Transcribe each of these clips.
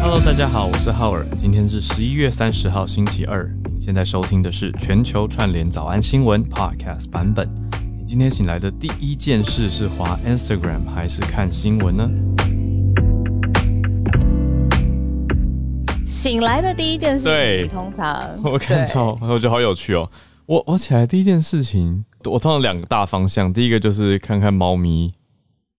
Hello，大家好，我是浩尔，今天是十一月三十号星期二。您现在收听的是全球串联早安新闻 Podcast 版本。你今天醒来的第一件事是滑 Instagram 还是看新闻呢？醒来的第一件事对情，通常我看到，我觉得好有趣哦。我我起来第一件事情，我通常两个大方向，第一个就是看看猫咪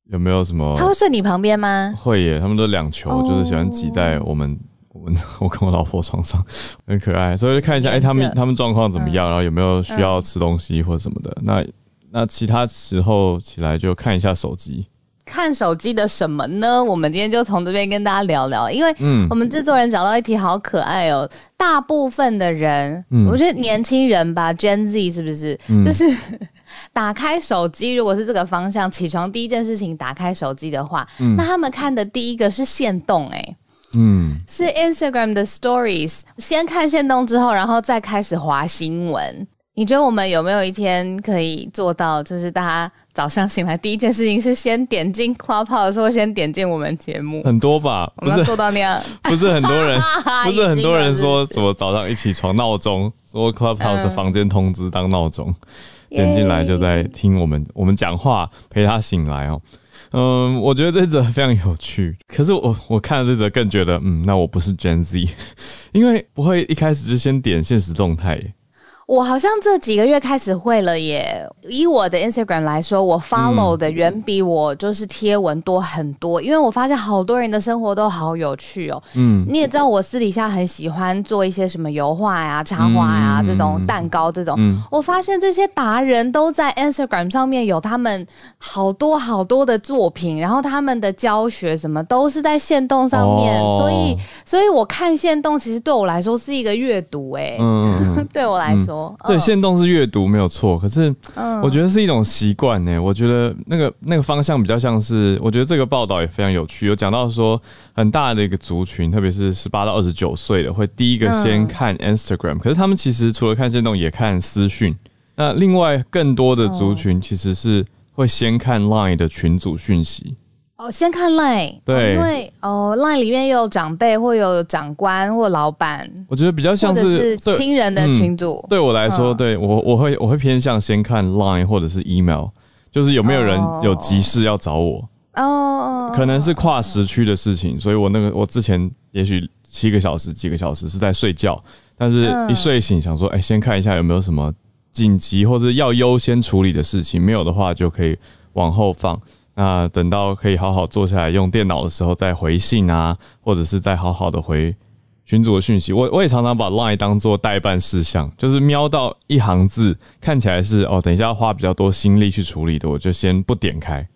有没有什么他会睡你旁边吗？会耶，他们都两球，哦。就是喜欢挤在我们我们 我跟我老婆床上，很可爱，所以就看一下，哎、他们他们状况怎么嗯。样，然后有没有需要吃东西或者什么的。那那其他时候起来就看一下手机，看手机的什么呢？我们今天就从这边跟大家聊聊，因为嗯我们制作人找到一题好可爱哦。大部分的人，嗯我觉得年轻人吧，Gen Z 是不是？嗯就是 打开手机，如果是这个方向，起床第一件事情打开手机的话，嗯那他们看的第一个是限动、哎。嗯，是 Instagram 的 Stories，先看线动之后，然后再开始滑新闻。你觉得我们有没有一天可以做到，就是大家早上醒来第一件事情是先点进 Clubhouse 或先点进我们节目？很多吧，我们要不是做到那样，不是很多人，不是很多人说什么早上一起床闹钟，说 Clubhouse 房间通知当闹钟，点进来就在听我们我们讲话，陪他醒来哦。嗯，我觉得这则非常有趣，可是我我看了这则更觉得，嗯，那我不是 Gen Z，因为不会一开始就先点现实动态耶。我好像这几个月开始会了耶。以我的 Instagram 来说，我 follow 的远比我就是贴文多很多，因为我发现好多人的生活都好有趣哦。嗯。你也知道，我私底下很喜欢做一些什么油画呀、插画呀、嗯这种蛋糕这种。嗯，我发现这些达人都在 Instagram 上面有他们好多好多的作品，然后他们的教学什么都是在线动上面，哦。所以，所以我看线动其实对我来说是一个阅读、哎，嗯，对我来说，对，嗯现动是阅读没有错，可是嗯我觉得是一种习惯呢。我觉得那个那个方向比较像是，我觉得这个报道也非常有趣，有讲到说很大的一个族群，特别是十八到二十九岁的，会第一个先嗯看 Instagram，、可是他们其实除了看现动，也看私讯。那另外更多的族群其实是会先看 Line 的群组讯息。哦，先看 Line，对哦因为哦 Line 里面有长辈或有长官或老板，我觉得比较像是亲人的群组。对我来说，嗯对我我会我会偏向先看 Line 或者是 email，就是有没有人哦有急事要找我。哦，可能是跨时区的事情，所以我那个我之前也许七个小时、几个小时是在睡觉，但是嗯一睡醒想说，哎、先看一下有没有什么紧急或者要优先处理的事情，没有的话就可以往后放。那等到可以好好坐下来用电脑的时候再回信啊，或者是再好好的回群主的讯息。我我也常常把 Line 当做代办事项，就是瞄到一行字看起来是哦，等一下要花比较多心力去处理的，我就先不点开。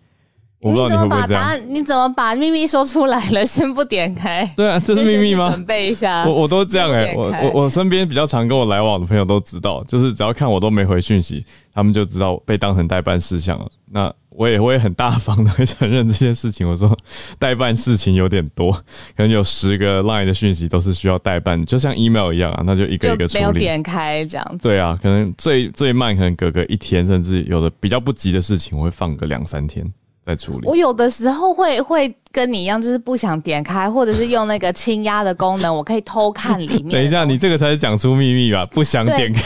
我不知道你怎会不会这样。你怎么把秘密说出来了？先不点开，对啊，这是秘密吗准？备一下。我我都这样哎、我我我身边比较常跟我来往的朋友都知道，就是只要看我都没回讯息，他们就知道被当成代办事项了。那我也我也很大方的会承认这件事情，我说代办事情有点多，可能有十个 line 的讯息都是需要代办，就像 email 一样啊，那就一个一个处理没有。点开这样子。对啊，可能最最慢可能隔个一天，甚至有的比较不急的事情，我会放个两三天再处理。我有的时候会会跟你一样，就是不想点开，或者是用那个轻压的功能，我可以偷看里面。等一下，你这个才是讲出秘密吧？不想点开，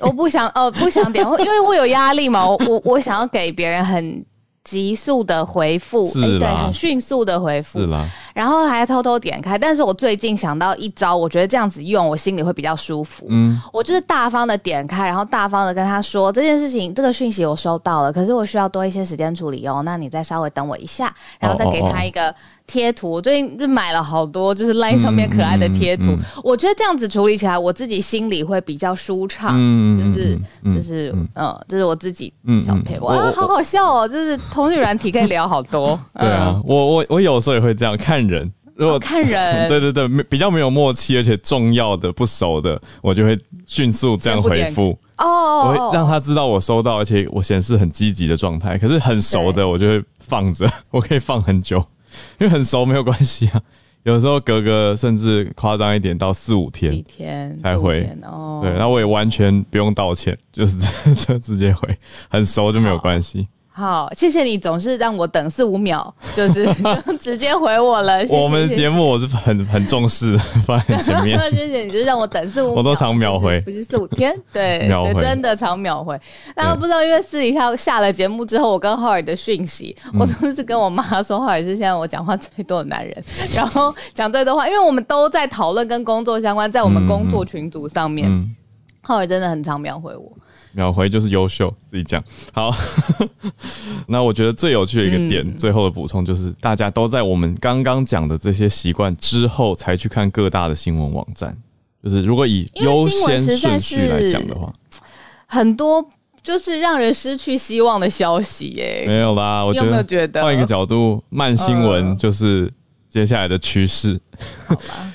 我不想哦，不想点，因为我有压力嘛，我我我想要给别人很急速的回复，对，很迅速的回复是，啦，然后还偷偷点开。但是我最近想到一招，我觉得这样子用，我心里会比较舒服。嗯，我就是大方的点开，然后大方的跟他说这件事情，这个讯息我收到了，可是我需要多一些时间处理哦。那你再稍微等我一下，然后再给他一个贴图。我最近就买了好多，就是 LINE 上面可爱的贴图。嗯嗯我觉得这样子处理起来，我自己心里会比较舒畅。嗯就是嗯就是嗯，这是我自己嗯小配哇好好笑哦！就是通讯软体可以聊好多。对啊，我我我有时候也会这样看人，如果、嗯，看人，对对对，没比较没有默契，而且重要的不熟的，我就会迅速这样回复，哦，我会让他知道我收到，而且我显示很积极的状态。可是很熟的，我就会放着，我可以放很久，因为很熟没有关系啊。有时候隔个甚至夸张一点到四五天几天，才回天哦。对，那我也完全不用道歉，就是 这这直接回，很熟就没有关系。好，谢谢你总是让我等四五秒，就是 直接回我了。谢谢我们节目我是很很重视的，放在前面。谢谢你，就是让我等四五秒，我都常秒回不是四五天，对，秒回真的常秒回。大家不知道，因为私底下下了节目之后，我跟浩尔的讯息，嗯我都是跟我妈说，浩尔是现在我讲话最多的男人，然后讲最多话，因为我们都在讨论跟工作相关，在我们工作群组上面，嗯，浩尔真的很常秒回我。秒回就是优秀，自己讲好。那我觉得最有趣的一个点，嗯最后的补充就是，大家都在我们刚刚讲的这些习惯之后，才去看各大的新闻网站。就是如果以优先顺序来讲的话，很多就是让人失去希望的消息耶、没有啦。我觉你有没有得觉得？换一个角度，慢新闻嗯就是接下来的趋势。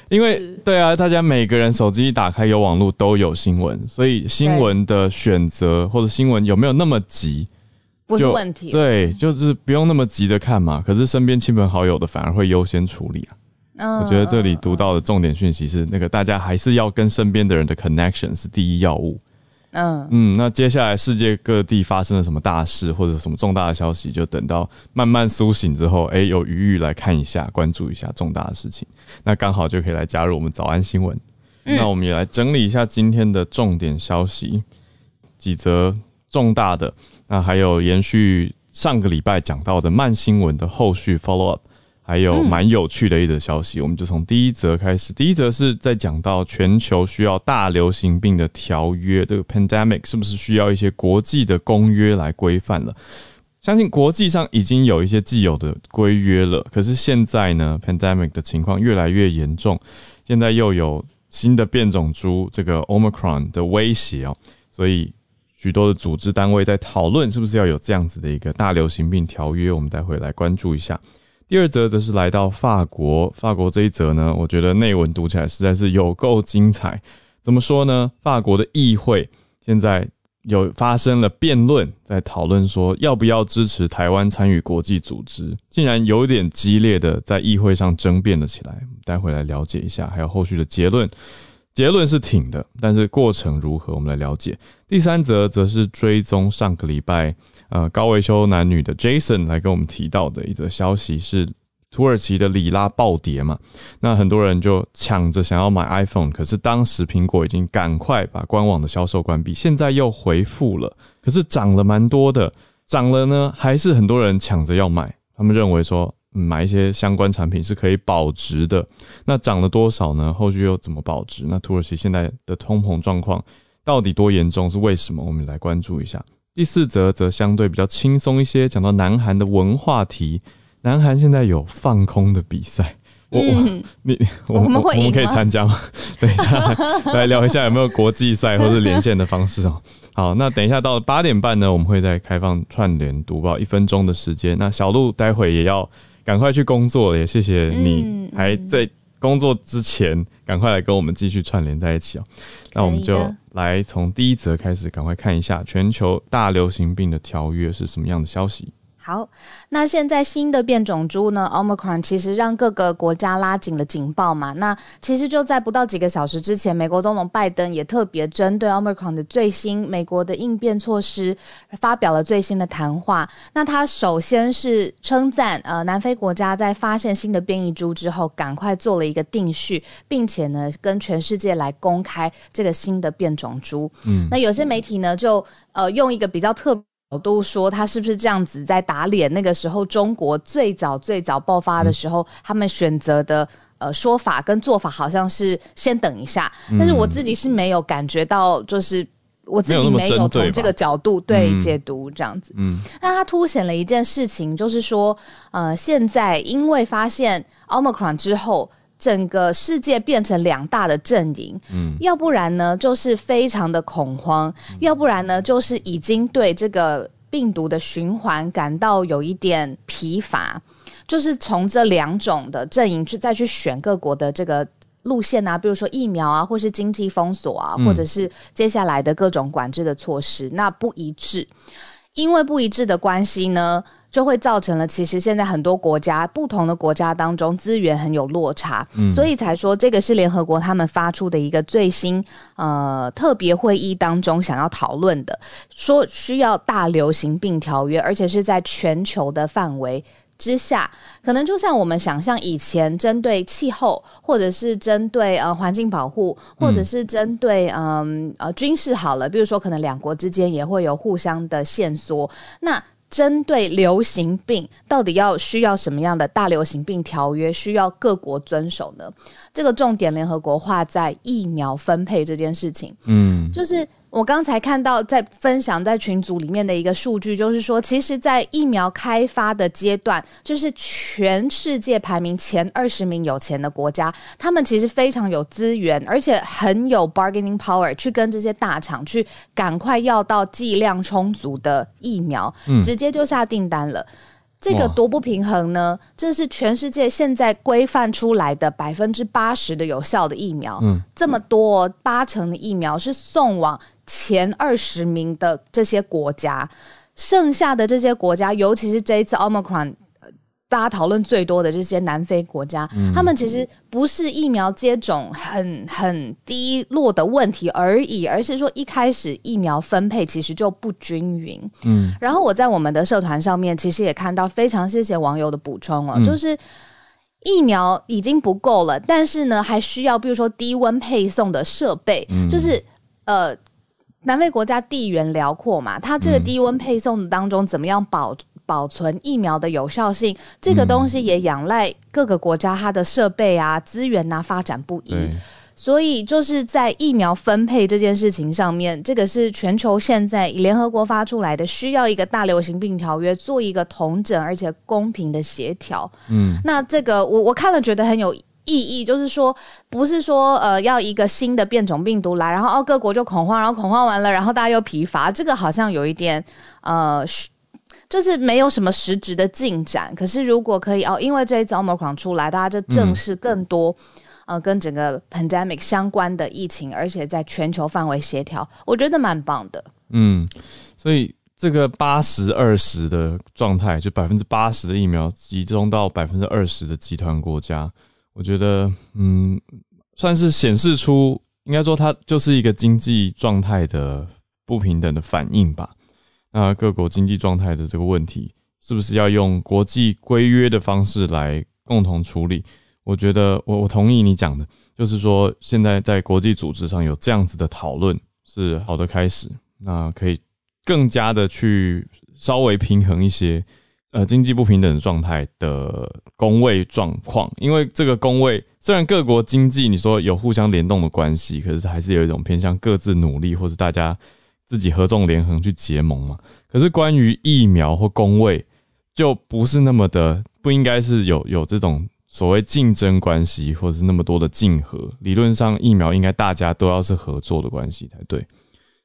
因为是对啊，大家每个人手机一打开有网络都有新闻，所以新闻的选择或者新闻有没有那么急，不是就问题。对，就是不用那么急着看嘛。可是身边亲朋好友的反而会优先处理啊。嗯我觉得这里读到的重点讯息是，那个大家还是要跟身边的人的 connection 是第一要务。嗯，嗯，那接下来世界各地发生了什么大事或者什么重大的消息，就等到慢慢苏醒之后，哎、有余裕来看一下，关注一下重大的事情，那刚好就可以来加入我们早安新闻。那我们也来整理一下今天的重点消息，几则重大的，那还有延续上个礼拜讲到的慢新闻的后续 follow up。还有蛮有趣的一则消息，我们就从第一则开始。第一则是在讲到全球需要大流行病的条约，这个 pandemic 是不是需要一些国际的公约来规范了？相信国际上已经有一些既有的规约了，可是现在呢，pandemic 的情况越来越严重，现在又有新的变种株这个 omicron 的威胁哦，所以许多的组织单位在讨论是不是要有这样子的一个大流行病条约，我们待会来关注一下。第二则则是来到法国，法国这一则呢，我觉得内文读起来实在是有够精彩。怎么说呢？法国的议会现在有发生了辩论，在讨论说要不要支持台湾参与国际组织，竟然有点激烈的在议会上争辩了起来。待会来了解一下，还有后续的结论。结论是挺的，但是过程如何，我们来了解。第三则则是追踪上个礼拜呃高维修男女的 Jason 来跟我们提到的一则消息是土耳其的里拉暴跌嘛，那很多人就抢着想要买 iPhone，可是当时苹果已经赶快把官网的销售关闭，现在又回复了，可是涨了蛮多的，涨了呢还是很多人抢着要买，他们认为说。嗯买一些相关产品是可以保值的，那涨了多少呢？后续又怎么保值？那土耳其现在的通膨状况到底多严重？是为什么？我们来关注一下。第四则则相对比较轻松一些，讲到南韩的文化题。南韩现在有放空的比赛，我我嗯，你我我们我们可以参加吗？等一下来聊一下有没有国际赛或是连线的方式哦。好，那等一下到八点半呢，我们会再开放串联读报一分钟的时间。那小鹿待会也要赶快去工作了，也谢谢你嗯还在工作之前赶快来跟我们继续串联在一起哦。那我们就来从第一则开始，赶快看一下全球大流行病的条约是什么样的消息。好，那现在新的变种株呢，Omicron 其实让各个国家拉紧了警报嘛。那其实就在不到几个小时之前，美国总统拜登也特别针对 Omicron 的最新美国的应变措施发表了最新的谈话。那他首先是称赞呃南非国家在发现新的变异株之后，赶快做了一个定序，并且呢跟全世界来公开这个新的变种株。嗯，那有些媒体呢就呃用一个比较特角度说，他是不是这样子在打脸？那个时候中国最早最早爆发的时候，他们选择的呃说法跟做法好像是先等一下，但是我自己是没有感觉到，就是我自己没有从这个角度对嗯解读这样子。嗯那它凸显了一件事情，就是说，呃，现在因为发现 Omicron 之后，整个世界变成两大的阵营，嗯，要不然呢就是非常的恐慌，要不然呢就是已经对这个病毒的循环感到有一点疲乏，就是从这两种的阵营去再去选各国的这个。路线啊，比如说疫苗啊，或是经济封锁啊，或者是接下来的各种管制的措施，那不一致。因为不一致的关系呢，就会造成了其实现在很多国家不同的国家当中资源很有落差，所以才说这个是联合国他们发出的一个最新呃特别会议当中想要讨论的，说需要大流行病条约，而且是在全球的范围。之下，可能就像我们想象以前针对气候，或者是针对呃环境保护，或者是针对嗯呃军事好了，比如说可能两国之间也会有互相的线索。那针对流行病，到底要需要什么样的大流行病条约，需要各国遵守呢？这个重点联合国划在疫苗分配这件事情，嗯，就是。我刚才看到在分享在群组里面的一个数据，就是说，其实，在疫苗开发的阶段，就是全世界排名前二十名有钱的国家，他们其实非常有资源，而且很有 bargaining power，去跟这些大厂去赶快要到剂量充足的疫苗，直接就下订单了。这个多不平衡呢？这是全世界现在规范出来的百分之八十的有效的疫苗，嗯，这么多八成的疫苗是送往前二十名的这些国家，剩下的这些国家，尤其是这一次 Omicron。大家讨论最多的这些南非国家，他们其实不是疫苗接种很很低落的问题而已，而是说一开始疫苗分配其实就不均匀。嗯，然后我在我们的社团上面其实也看到，非常谢谢网友的补充哦，就是疫苗已经不够了，但是呢还需要比如说低温配送的设备，就是呃南非国家地缘辽阔嘛，它这个低温配送当中怎么样保？保存疫苗的有效性，这个东西也仰赖各个国家它的设备啊、资源啊发展不一，所以就是在疫苗分配这件事情上面，这个是全球现在联合国发出来的，需要一个大流行病条约做一个同整而且公平的协调。嗯，那这个我我看了觉得很有意义，就是说不是说呃要一个新的变种病毒来，然后哦各国就恐慌，然后恐慌完了，然后大家又疲乏，这个好像有一点呃。就是没有什么实质的进展，可是如果可以哦，因为这一次 Omicron 出来，大家就正视更多呃跟整个 pandemic 相关的疫情，而且在全球范围协调，我觉得蛮棒的。嗯，所以这个八十二十的状态，就百分之八十的疫苗集中到百分之二十的集团国家，我觉得嗯，算是显示出应该说它就是一个经济状态的不平等的反应吧。那各国经济状态的这个问题，是不是要用国际规约的方式来共同处理？我觉得我我同意你讲的，就是说现在在国际组织上有这样子的讨论是好的开始，那可以更加的去稍微平衡一些呃经济不平等状态的工位状况，因为这个工位虽然各国经济你说有互相联动的关系，可是还是有一种偏向各自努力或者大家。自己合纵连横去结盟嘛？可是关于疫苗或工位，就不是那么的，不应该是有有这种所谓竞争关系，或者是那么多的竞合。理论上，疫苗应该大家都要是合作的关系才对。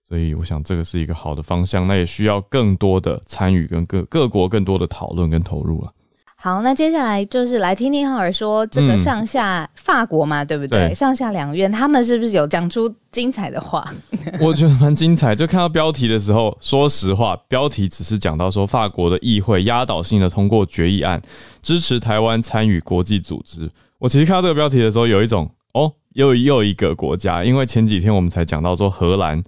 所以，我想这个是一个好的方向。那也需要更多的参与，跟各各国更多的讨论跟投入了。好，那接下来就是来听听浩尔说这个上下法国嘛，对不对？上下两院他们是不是有讲出精彩的话？我觉得蛮精彩。就看到标题的时候，说实话，标题只是讲到说法国的议会压倒性的通过决议案，支持台湾参与国际组织。我其实看到这个标题的时候，有一种哦，又又一个国家，因为前几天我们才讲到说荷兰。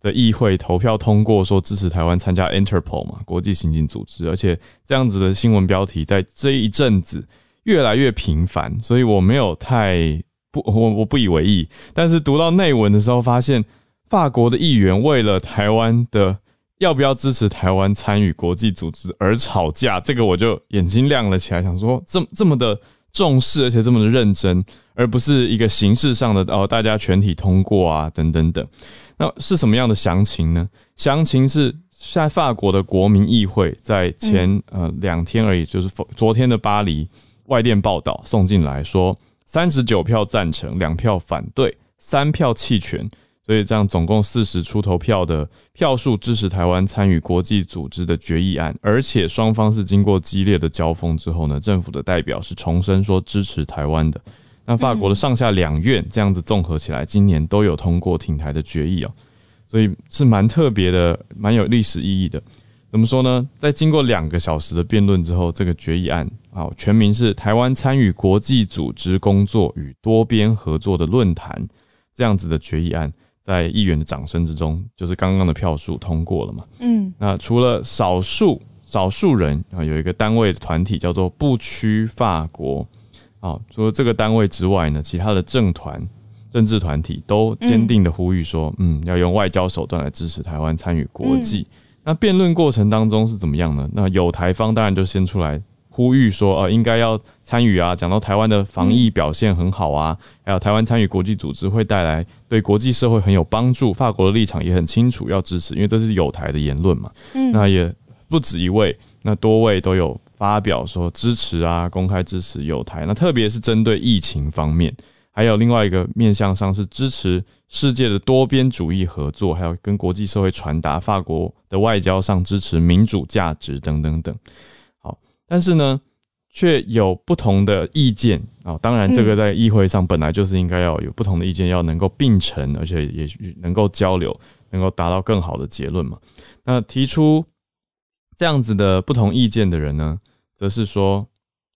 的议会投票通过说支持台湾参加 Interpol 嘛，国际刑警组织，而且这样子的新闻标题在这一阵子越来越频繁，所以我没有太不我我不以为意。但是读到内文的时候，发现法国的议员为了台湾的要不要支持台湾参与国际组织而吵架，这个我就眼睛亮了起来，想说这这么的重视，而且这么的认真，而不是一个形式上的哦，大家全体通过啊，等等等。那是什么样的详情呢？详情是在法国的国民议会，在前呃两天而已，就是昨天的巴黎外电报道送进来说，三十九票赞成，两票反对，三票弃权，所以这样总共四十出头票的票数支持台湾参与国际组织的决议案，而且双方是经过激烈的交锋之后呢，政府的代表是重申说支持台湾的。那法国的上下两院这样子综合起来，今年都有通过挺台的决议哦，所以是蛮特别的，蛮有历史意义的。怎么说呢？在经过两个小时的辩论之后，这个决议案啊，全名是《台湾参与国际组织工作与多边合作的论坛》这样子的决议案，在议员的掌声之中，就是刚刚的票数通过了嘛。嗯，那除了少数少数人啊，有一个单位的团体叫做不屈法国啊，除了这个单位之外呢，其他的政团、政治团体都坚定的呼吁说，嗯，要用外交手段来支持台湾参与国际。那辩论过程当中是怎么样呢？那有台方当然就先出来呼吁说，呃，应该要参与啊，讲到台湾的防疫表现很好啊，还有台湾参与国际组织会带来对国际社会很有帮助。法国的立场也很清楚，要支持，因为这是有台的言论嘛。嗯，那也不止一位，那多位都有发表说支持啊，公开支持有台。那特别是针对疫情方面。还有另外一个面向上是支持世界的多边主义合作，还有跟国际社会传达法国的外交上支持民主价值等等等。好，但是呢，却有不同的意见啊。当然，这个在议会上本来就是应该要有不同的意见，要能够并存，而且也能够交流，能够达到更好的结论嘛。那提出这样子的不同意见的人呢，则是说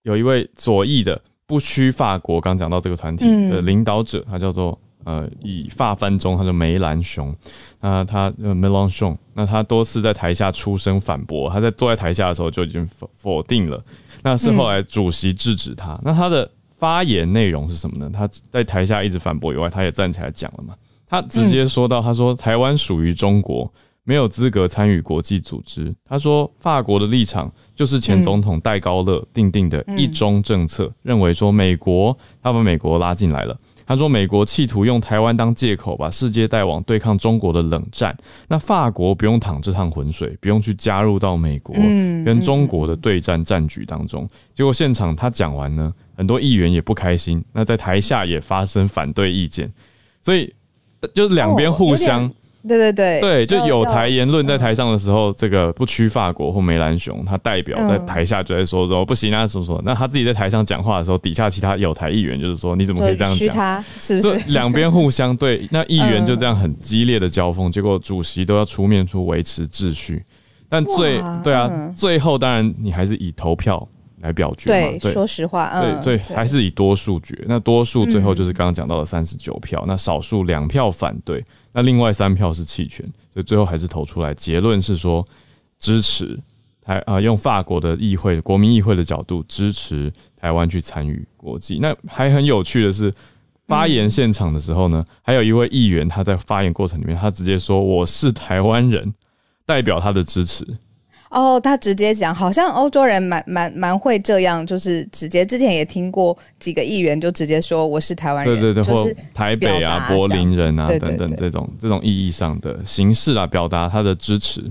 有一位左翼的。不屈法国，刚讲到这个团体的领导者，他叫做呃，以法翻中，他叫梅兰雄。那他呃梅兰雄，那他多次在台下出声反驳，他在坐在台下的时候就已经否否定了。那是后来主席制止他。那他的发言内容是什么呢？他在台下一直反驳以外，他也站起来讲了嘛。他直接说到，他说台湾属于中国。没有资格参与国际组织。他说，法国的立场就是前总统戴高乐定定的一中政策，认为说美国他把美国拉进来了。他说，美国企图用台湾当借口，把世界带往对抗中国的冷战。那法国不用淌这趟浑水，不用去加入到美国跟中国的对战战局当中。结果现场他讲完呢，很多议员也不开心，那在台下也发生反对意见，所以就是两边互相。对对对，对，就有台言论在台上的时候，这个不屈法国或梅兰雄，他代表在台下就在说说不行啊，什么什么。那他自己在台上讲话的时候，底下其他有台议员就是说你怎么可以这样讲？他是不是？两边互相对，那议员就这样很激烈的交锋，结果主席都要出面出维持秩序。但最对啊，最后当然你还是以投票。来表决嘛？对，说实话，对对，还是以多数决。那多数最后就是刚刚讲到的三十九票，那少数两票反对，那另外三票是弃权，所以最后还是投出来。结论是说支持台啊，用法国的议会、国民议会的角度支持台湾去参与国际。那还很有趣的是，发言现场的时候呢，还有一位议员他在发言过程里面，他直接说我是台湾人，代表他的支持。哦，他直接讲，好像欧洲人蛮蛮蛮会这样，就是直接。之前也听过几个议员就直接说我是台湾人，对对对，或台北啊、柏林人啊等等这种这种意义上的形式啊，表达他的支持。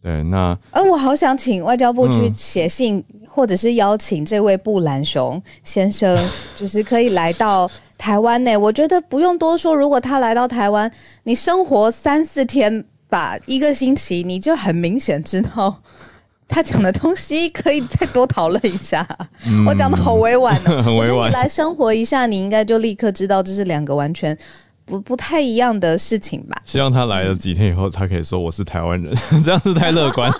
对，那呃，我好想请外交部去写信，或者是邀请这位布兰雄先生，就是可以来到台湾呢。我觉得不用多说，如果他来到台湾，你生活三四天。把一个星期，你就很明显知道他讲的东西可以再多讨论一下。我讲的好委婉哦，很委婉。你来生活一下，你应该就立刻知道这是两个完全。不不太一样的事情吧。希望他来了几天以后，他可以说我是台湾人，这样是太乐观。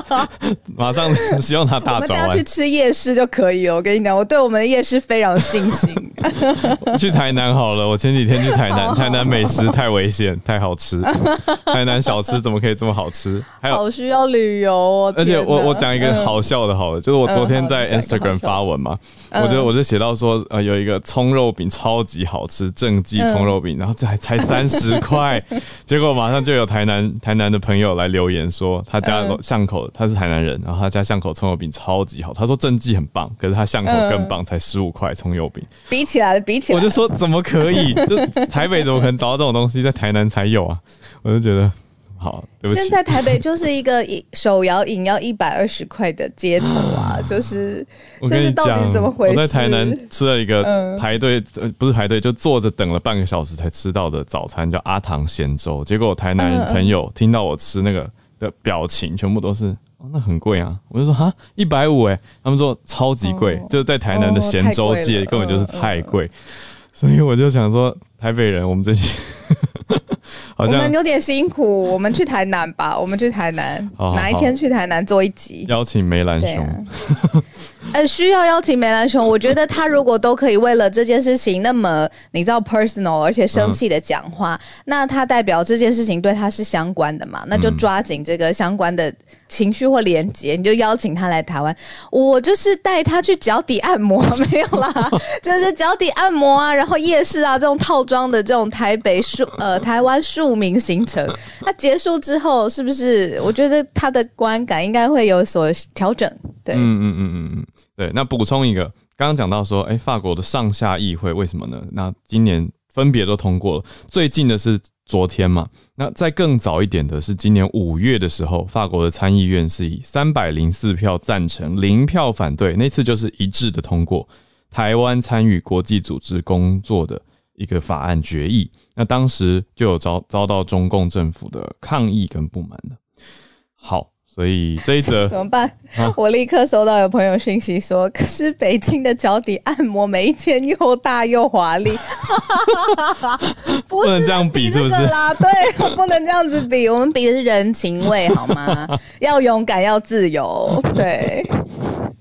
马上希望他大转弯。我们去吃夜市就可以了。我跟你讲，我对我们的夜市非常有信心。去台南好了，我前几天去台南，台南美食太危险，太好吃。台南小吃怎么可以这么好吃？还有好需要旅游哦。而且我我讲一个好笑的，好了，就是我昨天在 Instagram 发文嘛，我觉得我就写到说，呃，有一个葱肉饼超级好吃，正记葱肉饼。然后这还才三十块，结果马上就有台南台南的朋友来留言说，他家巷口他是台南人，然后他家巷口葱油饼超级好，他说正记很棒，可是他巷口更棒，才十五块葱油饼，比起来了比起来，我就说怎么可以？就台北怎么可能找到这种东西，在台南才有啊？我就觉得。好，现在台北就是一个手摇饮要一百二十块的街头啊，就是就是到底怎么回事？我在台南吃了一个排队，不是排队，就坐着等了半个小时才吃到的早餐，叫阿唐咸粥。结果我台南朋友听到我吃那个的表情，全部都是哦，那很贵啊！我就说哈，一百五哎，他们说超级贵，就是在台南的咸州界根本就是太贵，所以我就想说，台北人我们这些。好像我们有点辛苦，我们去台南吧，我们去台南，好好哪一天去台南做一集？邀请梅兰对兄，啊，呃，需要邀请梅兰雄。我觉得他如果都可以为了这件事情那么你知道 personal 而且生气的讲话，那他代表这件事情对他是相关的嘛？那就抓紧这个相关的情绪或连接，你就邀请他来台湾。我就是带他去脚底按摩，没有啦，就是脚底按摩啊，然后夜市啊这种套装的这种台北庶呃台湾庶民行程。那结束之后，是不是我觉得他的观感应该会有所调整？对。嗯嗯嗯嗯嗯，对。那补充一个，刚刚讲到说，哎、法国的上下议会为什么呢？那今年分别都通过了，最近的是昨天嘛。那再更早一点的是今年五月的时候，法国的参议院是以三百零四票赞成，零票反对，那次就是一致的通过台湾参与国际组织工作的一个法案决议。那当时就有遭遭到中共政府的抗议跟不满的。好，所以这一则 怎么办？啊我立刻收到有朋友讯息说，可是北京的脚底按摩每一间又大又华丽，不不能这样比，是不是？这个啦，对，不能这样子比，我们比的是人情味，好吗？要勇敢，要自由，对，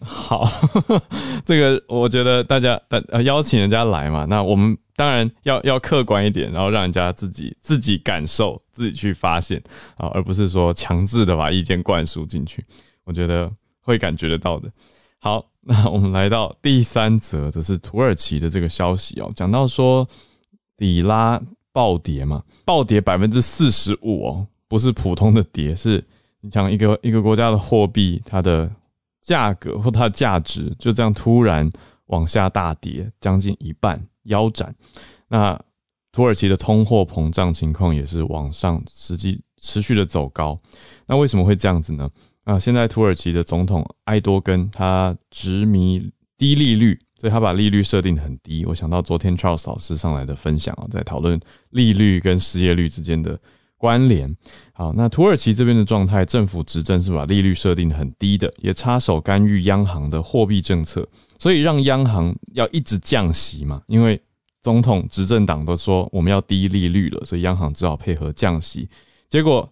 好，这个我觉得大家呃呃邀请人家来嘛，那我们当然要要客观一点，然后让人家自己自己感受，自己去发现啊，而不是说强制的把意见灌输进去。我觉得会感觉得到的。好，那我们来到第三则，这是土耳其的这个消息哦，讲到说里拉暴跌嘛，暴跌百分之四十五哦，不是普通的跌，是你讲一个一个国家的货币它的价格或它的价值就这样突然往下大跌，将近一半腰斩。那土耳其的通货膨胀情况也是往上，实际持续的走高。那为什么会这样子呢？啊，现在土耳其的总统埃多根他执迷低利率，所以他把利率设定的很低。我想到昨天 Charles 老师上来的分享啊，在讨论利率跟失业率之间的关联。好，那土耳其这边的状态，政府执政是把利率设定很低的，也插手干预央行的货币政策，所以让央行要一直降息嘛，因为总统执政党都说我们要低利率了，所以央行只好配合降息。结果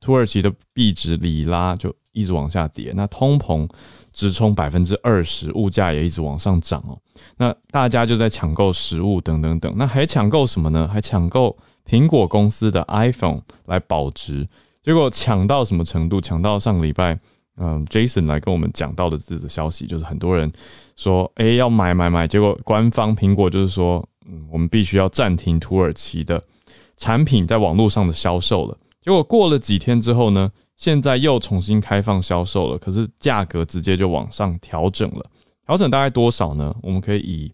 土耳其的币值里拉就一直往下跌，那通膨直冲百分之二十，物价也一直往上涨哦。那大家就在抢购食物等等等，那还抢购什么呢？还抢购苹果公司的 iPhone 来保值。结果抢到什么程度？抢到上个礼拜，嗯，Jason 来跟我们讲到的这个消息，就是很多人说，哎、要买买买，结果官方苹果就是说，嗯，我们必须要暂停土耳其的产品在网络上的销售了。结果过了几天之后呢，现在又重新开放销售了，可是价格直接就往上调整了。调整大概多少呢？我们可以以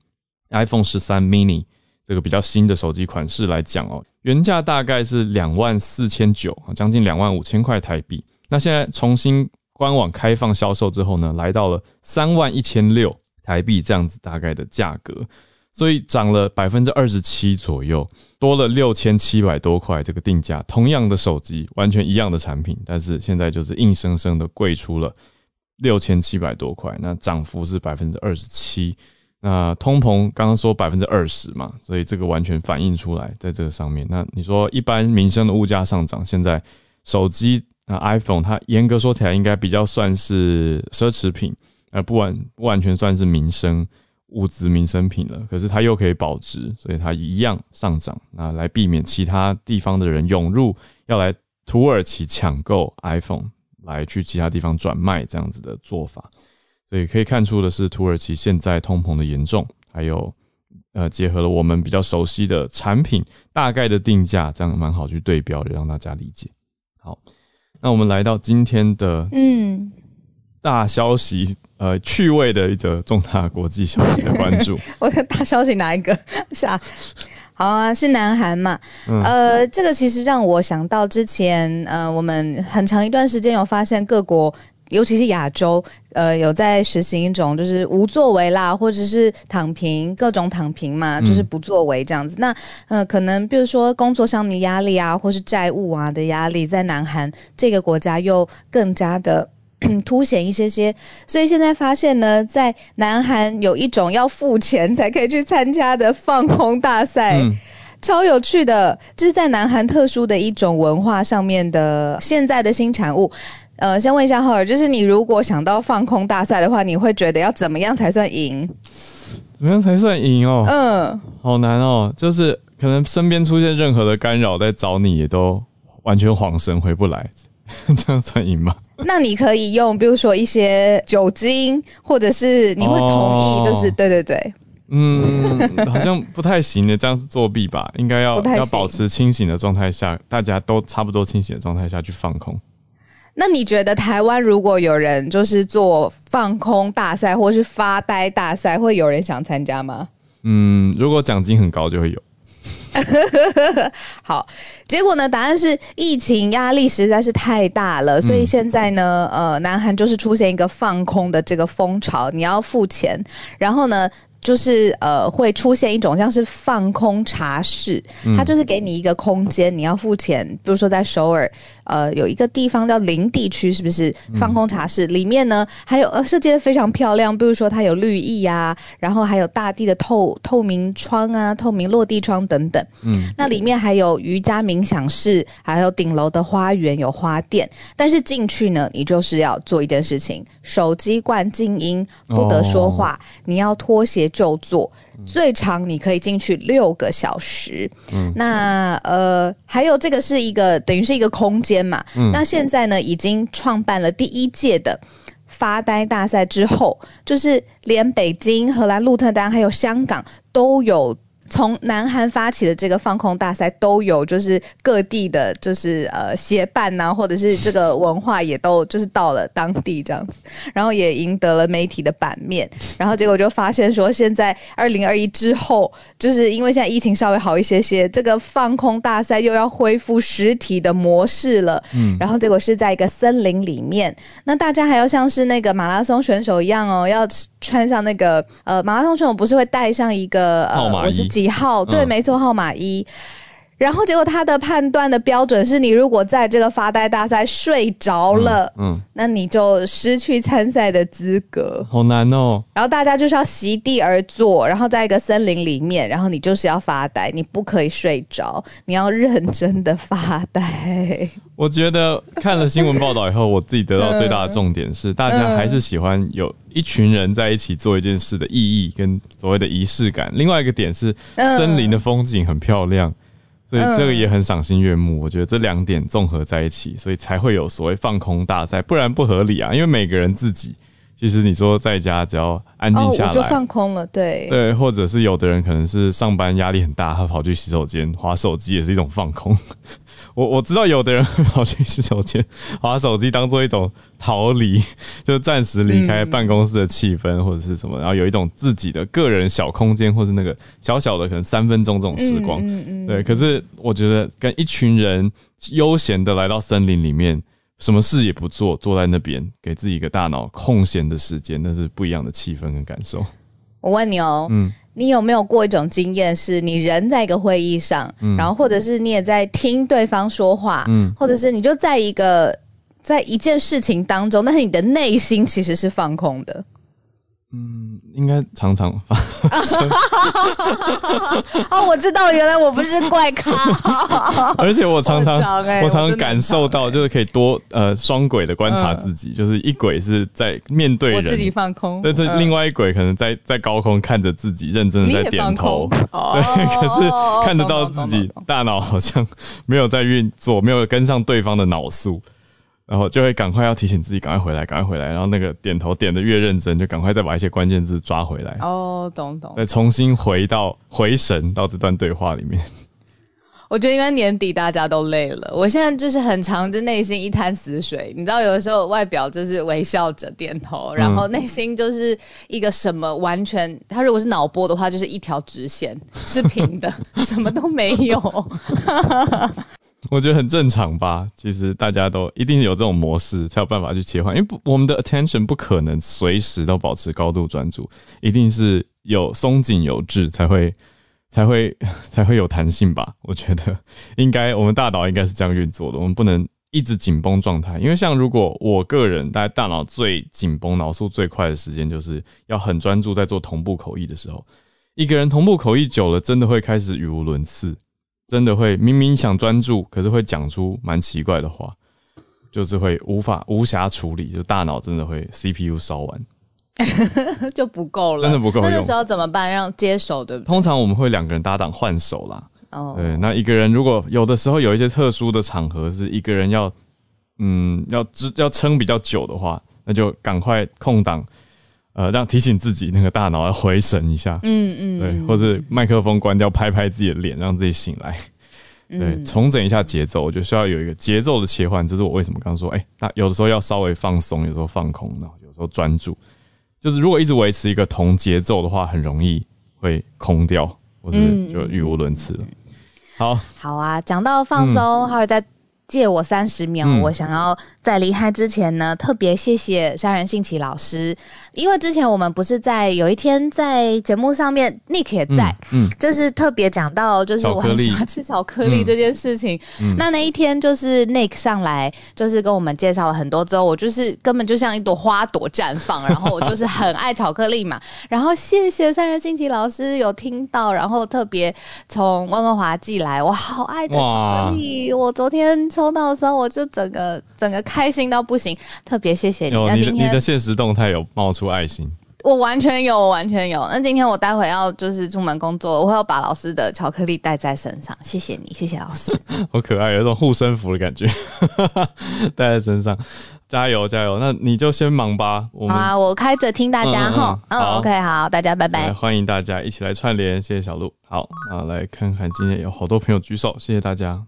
iPhone 十三 mini 这个比较新的手机款式来讲哦，原价大概是两万四千九，将近两万五千块台币。那现在重新官网开放销售之后呢，来到了三万一千六台币这样子大概的价格，所以涨了百分之二十七左右，多了六千七百多块这个定价。同样的手机，完全一样的产品，但是现在就是硬生生的贵出了六千七百多块，那涨幅是百分之二十七。那通膨刚刚说百分之二十嘛，所以这个完全反映出来在这个上面。那你说一般民生的物价上涨，现在手机啊 iPhone 它严格说起来应该比较算是奢侈品，而不完不完全算是民生物资民生品了。可是它又可以保值，所以它一样上涨。那来避免其他地方的人涌入，要来土耳其抢购 iPhone，来去其他地方转卖这样子的做法。所以可以看出的是，土耳其现在通膨的严重，还有呃结合了我们比较熟悉的产品大概的定价，这样蛮好去对标的，让大家理解。好，那我们来到今天的嗯，大消息，呃，趣味的一则重大国际消息的关注。我的大消息哪一个？是啊，好啊，是南韩嘛？嗯呃，这个其实让我想到之前，呃，我们很长一段时间有发现各国。尤其是亚洲，呃，有在实行一种就是无作为啦，或者是躺平，各种躺平嘛，就是不作为这样子。那呃，可能比如说工作上的压力啊，或是债务啊的压力，在南韩这个国家又更加的。凸显一些些，所以现在发现呢，在南韩有一种要付钱才可以去参加的放空大赛，嗯超有趣的，这是在南韩特殊的一种文化上面的现在的新产物。呃，先问一下浩尔，就是你如果想到放空大赛的话，你会觉得要怎么样才算赢？怎么样才算赢哦？嗯，好难哦，就是可能身边出现任何的干扰在找你，也都完全恍神回不来，这样算赢吗？那你可以用，比如说一些酒精，或者是你会同意，哦就是对对对，嗯，好像不太行的，这样是作弊吧？应该要 要保持清醒的状态下，大家都差不多清醒的状态下去放空。那你觉得台湾如果有人就是做放空大赛或是发呆大赛，会有人想参加吗？嗯，如果奖金很高，就会有。好，结果呢？答案是疫情压力实在是太大了，所以现在呢，呃，南韩就是出现一个放空的这个风潮，你要付钱，然后呢。就是呃，会出现一种像是放空茶室，它就是给你一个空间，你要付钱。比如说在首尔，呃，有一个地方叫林地区，是不是放空茶室？里面呢还有呃设计的非常漂亮，比如说它有绿意啊，然后还有大地的透透明窗啊、透明落地窗等等。嗯，那里面还有瑜伽冥想室，还有顶楼的花园有花店。但是进去呢，你就是要做一件事情：手机关静音，不得说话，你要脱鞋就坐。最长你可以进去六个小时。那呃，还有这个是一个等于是一个空间嘛。那现在呢，已经创办了第一届的。发呆大赛之后，就是连北京、荷兰、鹿特丹还有香港都有从南韩发起的这个放空大赛，都有就是各地的，就是呃协办呐、或者是这个文化也都就是到了当地这样子，然后也赢得了媒体的版面，然后结果就发现说，现在二零二一之后，就是因为现在疫情稍微好一些些，这个放空大赛又要恢复实体的模式了，嗯，然后结果是在一个森林里面，那大家还要像是那个马拉松选手一样哦，要穿上那个呃马拉松选手不是会带上一个呃我是几号？对，嗯没错，号码一。然后结果他的判断的标准是你如果在这个发呆大赛睡着了，嗯，那你就失去参赛的资格。好难哦。然后大家就是要席地而坐，然后在一个森林里面，然后你就是要发呆，你不可以睡着，你要认真的发呆。我觉得看了新闻报道以后，我自己得到最大的重点是，大家还是喜欢有一群人在一起做一件事的意义跟所谓的仪式感。另外一个点是，嗯森林的风景很漂亮，所以嗯这个也很赏心悦目。我觉得这两点综合在一起，所以才会有所谓放空大赛，不然不合理啊。因为每个人自己，其实你说在家只要安静哦，下我就来，放空了，对。对，或者是有的人可能是上班压力很大，他跑去洗手间划手机也是一种放空。我我知道有的人会跑去洗手间划手机，当做一种逃离，就暂时离开办公室的气氛或者是什么，然后有一种自己的个人小空间，或是那个小小的可能三分钟这种时光。嗯嗯对，可是我觉得跟一群人悠闲的来到森林里面，什么事也不做，坐在那边给自己一个大脑空闲的时间，那是不一样的气氛跟感受。我问你哦，嗯你有没有过一种经验，是你人在一个会议上，嗯然后或者是你也在听对方说话，嗯或者是你就在一个在一件事情当中，但是你的内心其实是放空的。嗯，应该常常发 哦，我知道，原来我不是怪咖。而且我常常我常欸我常感受到，就是可以多呃双轨的观察自己，就是一轨是在面对人自己，放空，但是嗯。另外一轨可能在在高空看着自己，认真的在点头。对，可是看得到自己大脑好像没有在运作，没有跟上对方的脑速，然后就会赶快要提醒自己赶快回来，赶快回来，然后那个点头点的越认真，就赶快再把一些关键字抓回来，哦，懂懂。再重新回到回神到这段对话里面。我觉得应该年底大家都累了，我现在就是很长，就内心一滩死水。你知道，有的时候外表就是微笑着点头，然后内心就是一个什么完全，他如果是脑波的话，就是一条直线是平的，什么都没有。我觉得很正常吧。其实大家都一定有这种模式，才有办法去切换。因为不，我们的 attention 不可能随时都保持高度专注，一定是有松紧有致，才会才会 才会有弹性吧。我觉得应该，我们大脑应该是这样运作的。我们不能一直紧绷状态，因为像如果我个人大大脑最紧绷、脑速最快的时间，就是要很专注在做同步口译的时候。一个人同步口译久了，真的会开始语无伦次。真的会明明想专注，可是会讲出蛮奇怪的话，就是会无法无暇处理，就大脑真的会 CPU 烧完。就不够了，真的不够用那个时候怎么办？让接手对不对？通常我们会两个人搭档换手啦。哦，对，那一个人如果有的时候有一些特殊的场合是一个人要，嗯，要支要撑比较久的话，那就赶快空档，呃，让提醒自己那个大脑要回神一下，嗯嗯，对，嗯。或者麦克风关掉，拍拍自己的脸，让自己醒来，对，嗯重整一下节奏，我觉得需要有一个节奏的切换，这是我为什么刚刚说，哎、那有的时候要稍微放松，有时候放空，然后有时候专注，就是如果一直维持一个同节奏的话，很容易会空掉，或者嗯就语无伦次了。好，好啊，讲到放松，还有再借我三十秒，嗯我想要在离开之前呢，特别谢谢杀人信奇老师，因为之前我们不是在有一天在节目上面，Nick 也在，嗯，就是特别讲到，就是我很喜欢吃巧克力嗯这件事情。嗯那那一天就是 Nick 上来，就是跟我们介绍了很多之后，我就是根本就像一朵花朵绽放，然后我就是很爱巧克力嘛。然后谢谢三人星期老师有听到，然后特别从温哥华寄来，我好爱的巧克力。我昨天抽到的时候，我就整个整个开心到不行，特别谢谢你。有你的那今天你的现实动态有冒出爱心，我完全有，我完全有。那今天我待会要就是出门工作，我会要把老师的巧克力带在身上。谢谢你，谢谢老师。好可爱，有一种护身符的感觉，带在身上，加油加油！那你就先忙吧，我们好啊，我开着听大家嗯嗯哈。嗯嗯好，OK，好，大家拜拜。欢迎大家一起来串联，谢谢小鹿。好，啊来看看今天有好多朋友举手，谢谢大家。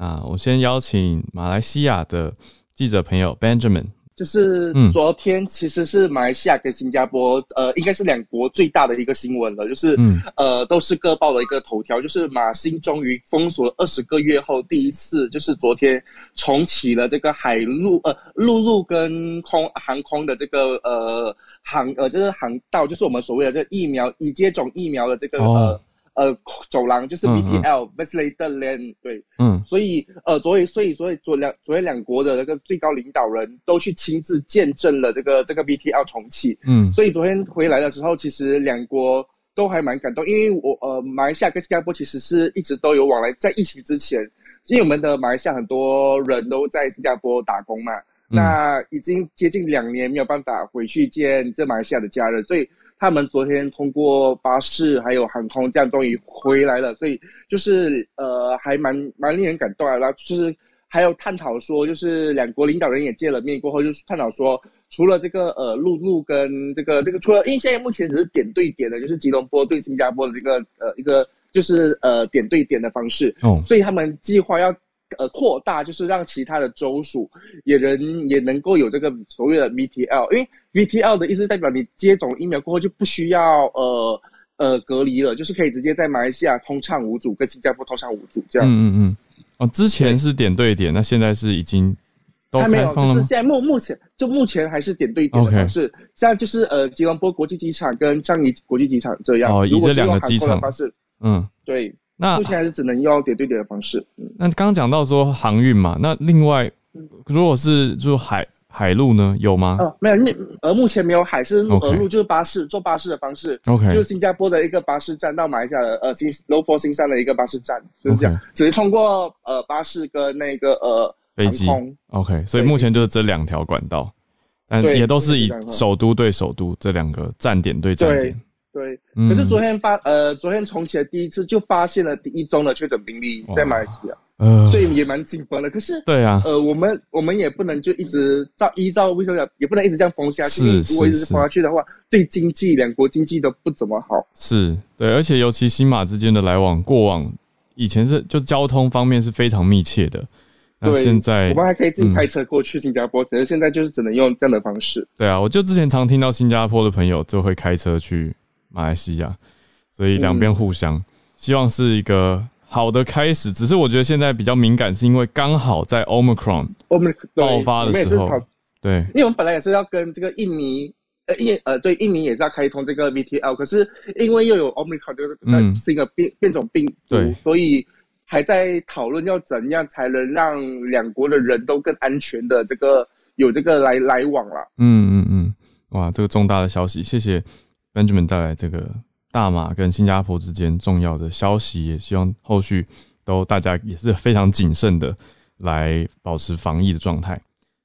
那我先邀请马来西亚的记者朋友 Benjamin，就是嗯。昨天其实是马来西亚跟新加坡，呃，应该是两国最大的一个新闻了，就是、嗯。呃都是各报的一个头条，就是马新终于封锁了二十个月后第一次，就是昨天重启了这个海陆呃陆路跟空航空的这个呃航呃就是航道，就是我们所谓的这个疫苗已接种疫苗的这个、哦。呃呃走廊，就是嗯嗯。VTL Vaccinated Land 对。嗯。所以呃，昨天所以所以昨两昨天两国的那个最高领导人都去亲自见证了这个这个 BTL 重启，嗯。所以昨天回来的时候，其实两国都还蛮感动，因为我呃马来西亚跟新加坡其实是一直都有往来，在疫情之前，因为我们的马来西亚很多人都在新加坡打工嘛，嗯。那已经接近两年没有办法回去见这马来西亚的家人，所以他们昨天通过巴士还有航空这样终于回来了，所以就是呃还蛮蛮令人感动啊，然后就是还有探讨说，就是两国领导人也见了面过后，就是探讨说，除了这个呃陆路跟这个这个除了因为现在目前只是点对点的，就是吉隆坡对新加坡的这个呃一个就是呃点对点的方式，哦。所以他们计划要呃扩大，就是让其他的州属也能也能够有这个所谓的 VTL，因为 VTL 的意思代表你接种疫苗过后就不需要呃呃隔离了，就是可以直接在马来西亚通畅无阻，跟新加坡通畅无阻这样。嗯嗯嗯，哦，之前是点对点，那现在是已经都还没有？就是现在目目前就目前还是点对点的方式，现在就是呃吉隆坡国际机场跟樟宜国际机场这样。哦以这两个机场的方式，嗯，对，那目前还是只能用点对点的方式。嗯，那刚刚讲到说航运嘛，那另外如果是就海海路呢，有吗？呃，没有，那呃目前没有海是陆呃陆就是巴士坐巴士的方式。？OK，就是新加坡的一个巴士站到马来西亚的呃新 f o 新山的一个巴士站，就是这样。只是通过呃巴士跟那个呃飞机。OK，所以目前就是这两条管道，但也都是以首都对首都这两个站点对站点。对，嗯可是昨天发呃昨天重启的第一次就发现了第一宗的确诊病例在马来西亚，呃，所以也蛮紧绷的。可是对啊，呃我们我们也不能就一直照依照卫生讲，也不能一直这样封下去。如果一直封下去的话，对经济两国经济都不怎么好。是对，而且尤其新马之间的来往，过往以前是就交通方面是非常密切的，那对，现在我们还可以自己嗯开车过去新加坡，可是现在就是只能用这样的方式。对啊，我就之前常听到新加坡的朋友就会开车去马来西亚，所以两边互相，希望是一个好的开始。只是我觉得现在比较敏感，是因为刚好在 Omicron 爆发的时候。对，因为我们本来也是要跟这个印尼，呃印呃对印尼也是要开通这个 VTL，可是因为又有 Omicron 这个是一个变变种病毒对，所以还在讨论要怎样才能让两国的人都更安全的这个有这个来来往啦。嗯嗯嗯，哇，这个重大的消息，谢谢 Benjamin 带来这个大马跟新加坡之间重要的消息，也希望后续都大家也是非常谨慎的来保持防疫的状态。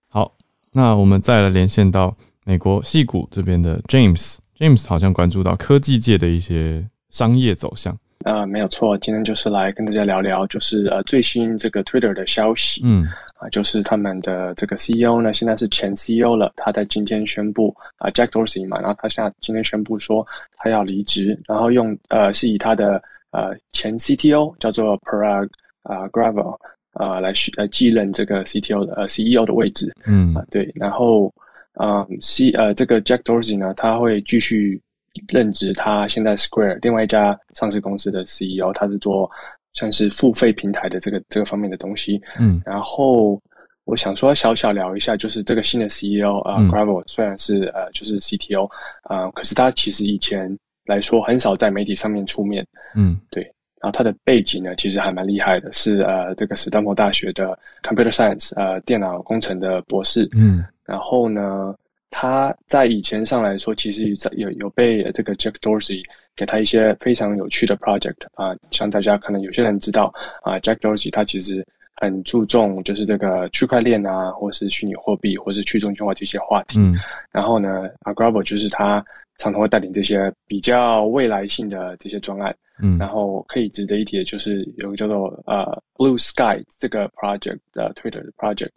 好，那我们再来连线到美国戏谷这边的 James，James 好像关注到科技界的一些商业走向。呃，没有错，今天就是来跟大家聊聊，就是呃最新这个 Twitter 的消息，嗯啊，就是他们的这个 CEO 呢，现在是前 CEO 了，他在今天宣布啊，Jack Dorsey 嘛，然后他现在今天宣布说他要离职，然后用呃是以他的呃前 CTO 叫做 Parag 啊 Gravel 啊来来继任这个 CTO 的呃 CEO 的位置，嗯啊对，然后嗯 C 呃这个 Jack Dorsey 呢，他会继续。任职他现在 Square 另外一家上市公司的 CEO，他是做算是付费平台的这个这个方面的东西。嗯然后我想说小小聊一下，就是这个新的 CEO 啊、嗯 Gravel 虽然是呃就是 CTO 啊、可是他其实以前来说很少在媒体上面出面。嗯对然后他的背景呢，其实还蛮厉害的，是呃这个史丹佛大学的 Computer Science 呃电脑工程的博士。嗯然后呢，他在以前上来说，其实有有被这个 Jack Dorsey 给他一些非常有趣的 project 啊、像大家可能有些人知道啊、j a c k Dorsey 他其实很注重就是这个区块链啊，或是虚拟货币，或是去中心化这些话题。嗯然后呢 a g r a v o 就是他常常会带领这些比较未来性的这些专案。嗯然后可以值得一提的就是有个叫做呃 Blue Sky 这个 project 的 Twitter 的 project，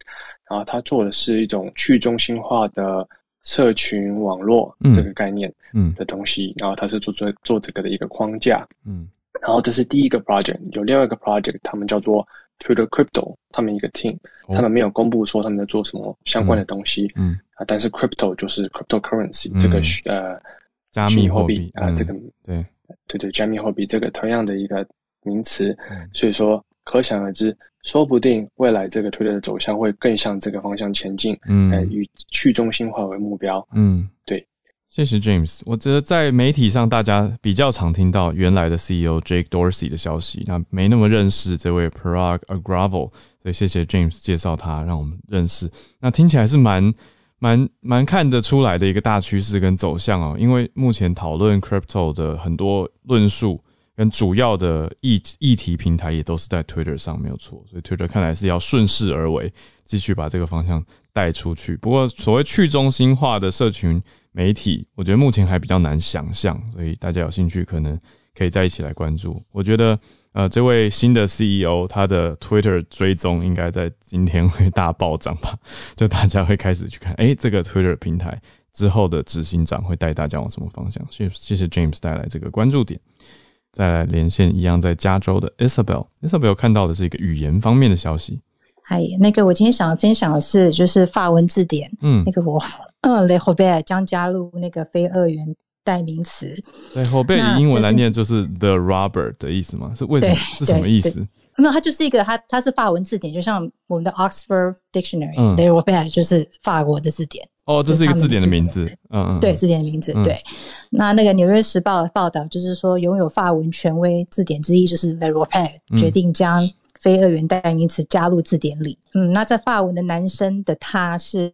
然后他做的是一种去中心化的社群网络嗯。这个概念嗯。的东西，然后它是做做做这个的一个框架，嗯。然后这是第一个 project，有另外一个 project，他们叫做 Twitter Crypto，他们一个 team，、哦。他们没有公布说他们在做什么相关的东西，嗯。啊，但是 crypto 就是 cryptocurrency、嗯。这个虚呃加密货币啊、嗯。这个对。对对，加密货币这个同样的一个名词，嗯。所以说可想而知，说不定未来这个推特的走向会更向这个方向前进，嗯呃，以去中心化为目标。嗯，对，谢谢 James。我觉得在媒体上，大家比较常听到原来的 CEO Jake Dorsey 的消息，那没那么认识这位 Parag Agrawal，所以谢谢 James 介绍他，让我们认识。那听起来是蛮蛮蛮看得出来的一个大趋势跟走向哦，因为目前讨论 crypto 的很多论述跟主要的议议题平台也都是在 Twitter 上，没有错。所以 Twitter 看来是要顺势而为，继续把这个方向带出去。不过，所谓去中心化的社群媒体，我觉得目前还比较难想象，所以大家有兴趣可能可以再一起来关注。我觉得，呃，这位新的 CEO 他的 Twitter 追踪应该在今天会大暴涨吧？就大家会开始去看，诶，这个 Twitter 平台之后的执行长会带大家往什么方向？谢谢谢 James 带来这个关注点。再来连线一样在加州的 Isabel，Isabel 看到的是一个语言方面的消息。嗨，那个我今天想要分享的是，就是法文字典，嗯那，个我，嗯 l e h o b e r 将加入那个非二元代名词。对，后背那以英文就是来念就是 the robber 的意思吗？是为什么？是什么意思？没有，它就是一个它它是法文字典，就像我们的 Oxford 嗯 Dictionary，l e h o b e r 就是法国的字典。哦，这是一个字典的名字。嗯嗯，对嗯字典的名字，嗯对。那那个《纽约时报》的报道就是说，拥有法文权威字典之一就是 Le r o p e 嗯决定将非二元代名词加入字典里。嗯，那在法文的男生的他是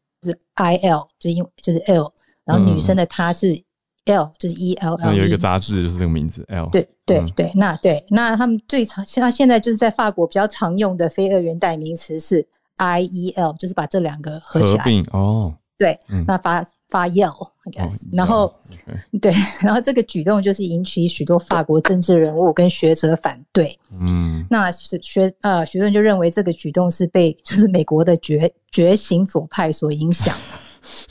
I L，就是因就是 L，然后女生的她是 L，就是 E L 那 L。有一个杂志就是这个名字 L。对对嗯对，那对那他们最常现在现在就是在法国比较常用的非二元代名词是 I E L，就是把这两个合起合来。并哦。对，嗯那发发 yell，I 哦 guess，、然后。对，然后这个举动就是引起许多法国政治人物跟学者反对。嗯那学学呃学生就认为这个举动是被就是美国的觉觉醒左派所影响。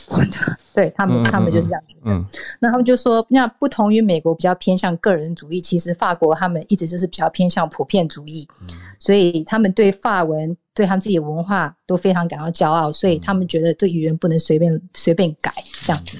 对他们，他们就是这样觉得。嗯那他们就说，那不同于美国比较偏向个人主义，其实法国他们一直就是比较偏向普遍主义，嗯所以他们对法文、对他们自己的文化都非常感到骄傲，所以他们觉得这语言不能随便随便改这样子。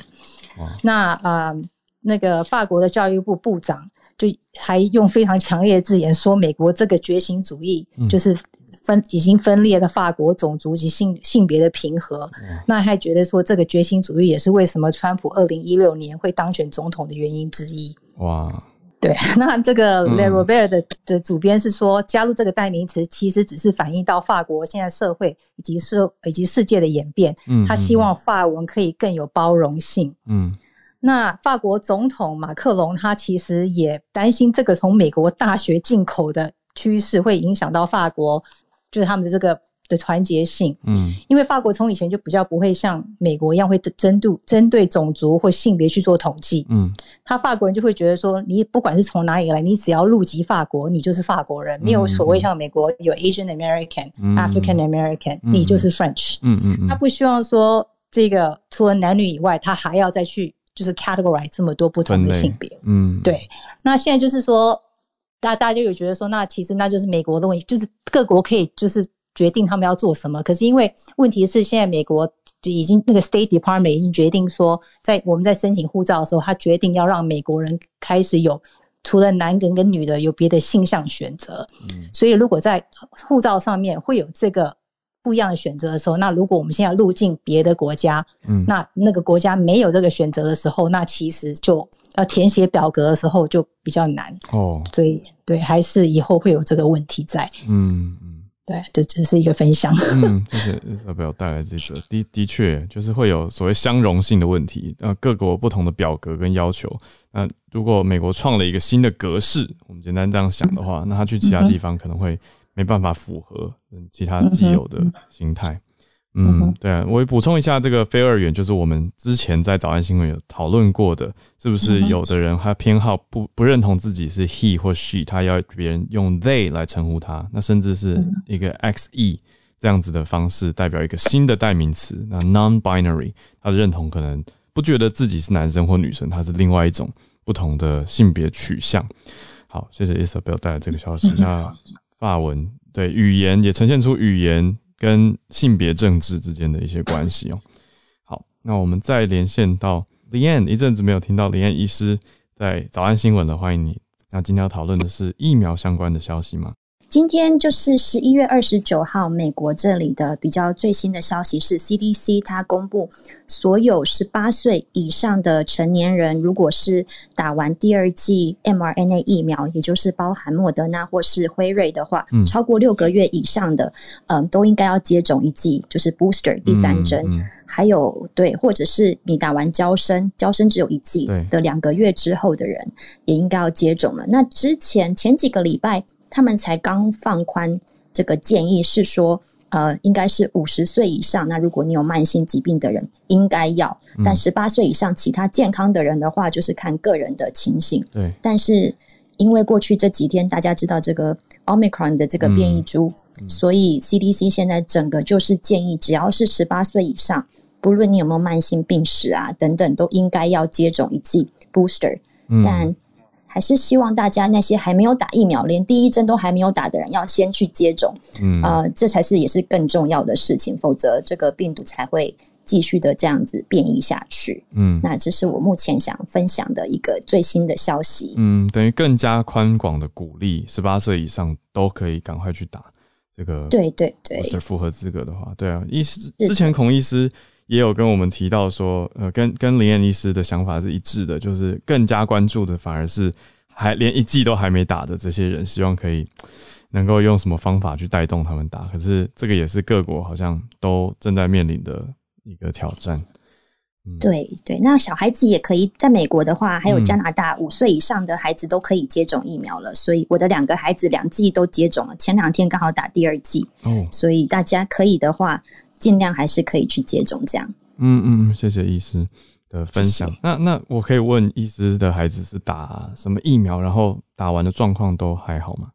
哇那啊、呃那个法国的教育部部长就还用非常强烈的字眼说，美国这个觉醒主义嗯就是分、已经分裂了法国种族及性性别的平和。那还觉得说，这个觉醒主义也是为什么川普二零一六年会当选总统的原因之一。哇对，那这个嗯 Le Robert 的、的主编是说，加入这个代名词其实只是反映到法国现在社会以及社以及世界的演变。嗯他希望法文可以更有包容性。嗯那法国总统马克龙他其实也担心这个从美国大学进口的趋势会影响到法国，就是他们的这个的团结性。嗯因为法国从以前就比较不会像美国一样会针对针对种族或性别去做统计，嗯他法国人就会觉得说，你不管是从哪里来，你只要入籍法国，你就是法国人，没有所谓像美国有 Asian American、嗯 African American，嗯你就是 French。嗯嗯嗯，他不希望说这个除了男女以外，他还要再去就是 categorize 这么多不同的性别。嗯对，那现在就是说，大大家就有觉得说，那其实那就是美国的问题，就是各国可以就是决定他们要做什么。可是因为问题是，现在美国已经那个 State Department 已经决定说，在我们在申请护照的时候，他决定要让美国人开始有除了男人跟女的有别的性向选择。嗯所以如果在护照上面会有这个。不一样的选择的时候，那如果我们现在入境别的国家，嗯那那个国家没有这个选择的时候，那其实就要填写表格的时候就比较难，哦所以对，还是以后会有这个问题在。嗯嗯。对，这只是一个分享。嗯，谢谢 Isabel 带来这则的的确就是会有所谓相容性的问题，呃，各国不同的表格跟要求。那如果美国创了一个新的格式，我们简单这样想的话，那他去其他地方可能会没办法符合嗯其他既有的形态。嗯嗯，对啊，我也补充一下，这个非二元就是我们之前在早安新闻有讨论过的，是不是有的人他偏好不不认同自己是 he 或 she，他要别人用 they 来称呼他，那甚至是一个 xe 这样子的方式代表一个新的代名词，那 non-binary 他的认同可能不觉得自己是男生或女生，他是另外一种不同的性别取向。好，谢谢 Isabel 带来这个消息。那法文对语言也呈现出语言跟性别政治之间的一些关系哦。好，那我们再连线到 Lian，一阵子没有听到 Lian 医师在早安新闻了，欢迎你。那今天要讨论的是疫苗相关的消息吗？今天就是十一月二十九号，美国这里的比较最新的消息是，CDC 它公布，所有十八岁以上的成年人，如果是打完第二剂 mRNA 疫苗，也就是包含莫德纳或是辉瑞的话，嗯超过六个月以上的，嗯、都应该要接种一剂，就是 booster 第三针。嗯还有对，或者是你打完胶生，胶生只有一剂的两个月之后的人，也应该要接种了。那之前前几个礼拜，他们才刚放宽这个建议，是说。呃，应该是五十岁以上。那如果你有慢性疾病的人，应该要；但十八岁以上其他健康的人的话，就是看个人的情形。对，但是因为过去这几天大家知道这个 Omicron 的这个变异株，所以 CDC 现在整个就是建议，只要是十八岁以上，不论你有没有慢性病史啊等等，都应该要接种一剂 booster。嗯但还是希望大家那些还没有打疫苗，连第一针都还没有打的人，要先去接种。嗯呃，这才是也是更重要的事情，否则这个病毒才会继续的这样子变异下去。嗯那这是我目前想分享的一个最新的消息。嗯，等于更加宽广的鼓励，十八岁以上都可以赶快去打这个。对对对，是符合资格的话，对啊，医师之前孔医师也有跟我们提到说，呃，跟跟林燕医师的想法是一致的，就是更加关注的反而是还连一剂都还没打的这些人，希望可以能够用什么方法去带动他们打。可是这个也是各国好像都正在面临的一个挑战。嗯，对对，那小孩子也可以，在美国的话，还有嗯加拿大，五岁以上的孩子都可以接种疫苗了。所以我的两个孩子两剂都接种了，前两天刚好打第二剂，哦，所以大家可以的话，尽量还是可以去接种这样。嗯嗯嗯，谢谢医师的分享。那那我可以问医师的孩子是打什么疫苗，然后打完的状况都还好吗？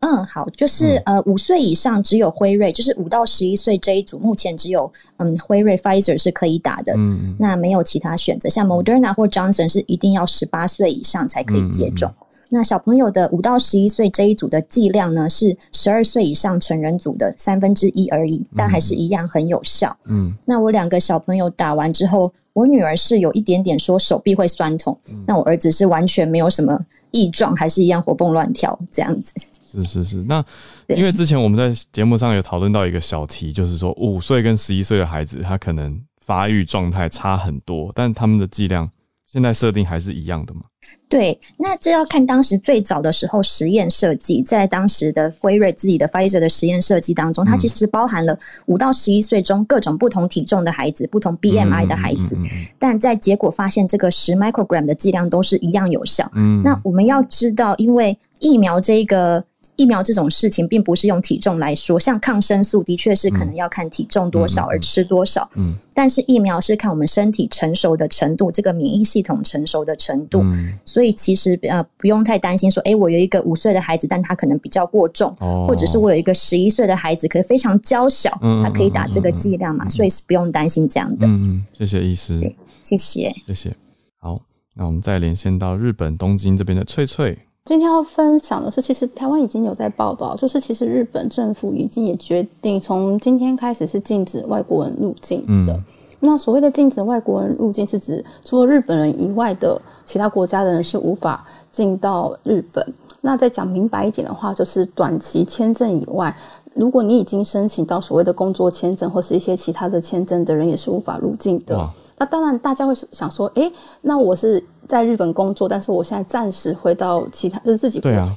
嗯，好，就是、呃，五岁以上只有辉瑞，就是五到十一岁这一组，目前只有嗯辉瑞 Pfizer 是可以打的，嗯嗯那没有其他选择，像 Moderna 或 Johnson 是一定要十八岁以上才可以接种。那小朋友的五到十一岁这一组的剂量呢，是十二岁以上成人组的三分之一而已，但还是一样很有效。嗯那我两个小朋友打完之后，我女儿是有一点点说手臂会酸痛，那我儿子是完全没有什么异状，还是一样活蹦乱跳这样子。是是是，那因为之前我们在节目上有讨论到一个小题，就是说五岁跟十一岁的孩子，他可能发育状态差很多，但他们的剂量现在设定还是一样的嘛？对，那这要看当时最早的时候实验设计，在当时的辉瑞自己的 Pfizer 的实验设计当中，它其实包含了五到十一岁中各种不同体重的孩子、不同 BMI 的孩子，嗯嗯但在结果发现这个十 microgram 的剂量都是一样有效。嗯，那我们要知道，因为疫苗这个疫苗这种事情，并不是用体重来说，像抗生素的确是可能要看体重多少而吃多少，嗯，但是疫苗是看我们身体成熟的程度，这个免疫系统成熟的程度，嗯。所以其实呃不用太担心说，诶，我有一个五岁的孩子，但他可能比较过重，哦。或者是我有一个十一岁的孩子，可是非常娇小，嗯他可以打这个剂量嘛，所以是不用担心这样的。嗯嗯，谢谢医师，对谢谢。谢谢。好，那我们再连线到日本东京这边的翠翠，今天要分享的是，其实台湾已经有在报道，就是其实日本政府已经也决定从今天开始是禁止外国人入境的。嗯那所谓的禁止外国人入境，是指除了日本人以外的其他国家的人是无法进到日本。那再讲明白一点的话，就是短期签证以外，如果你已经申请到所谓的工作签证或是一些其他的签证的人，也是无法入境的。哇那当然，大家会想说，诶，那我是在日本工作，但是我现在暂时回到其他，就是自己国对啊，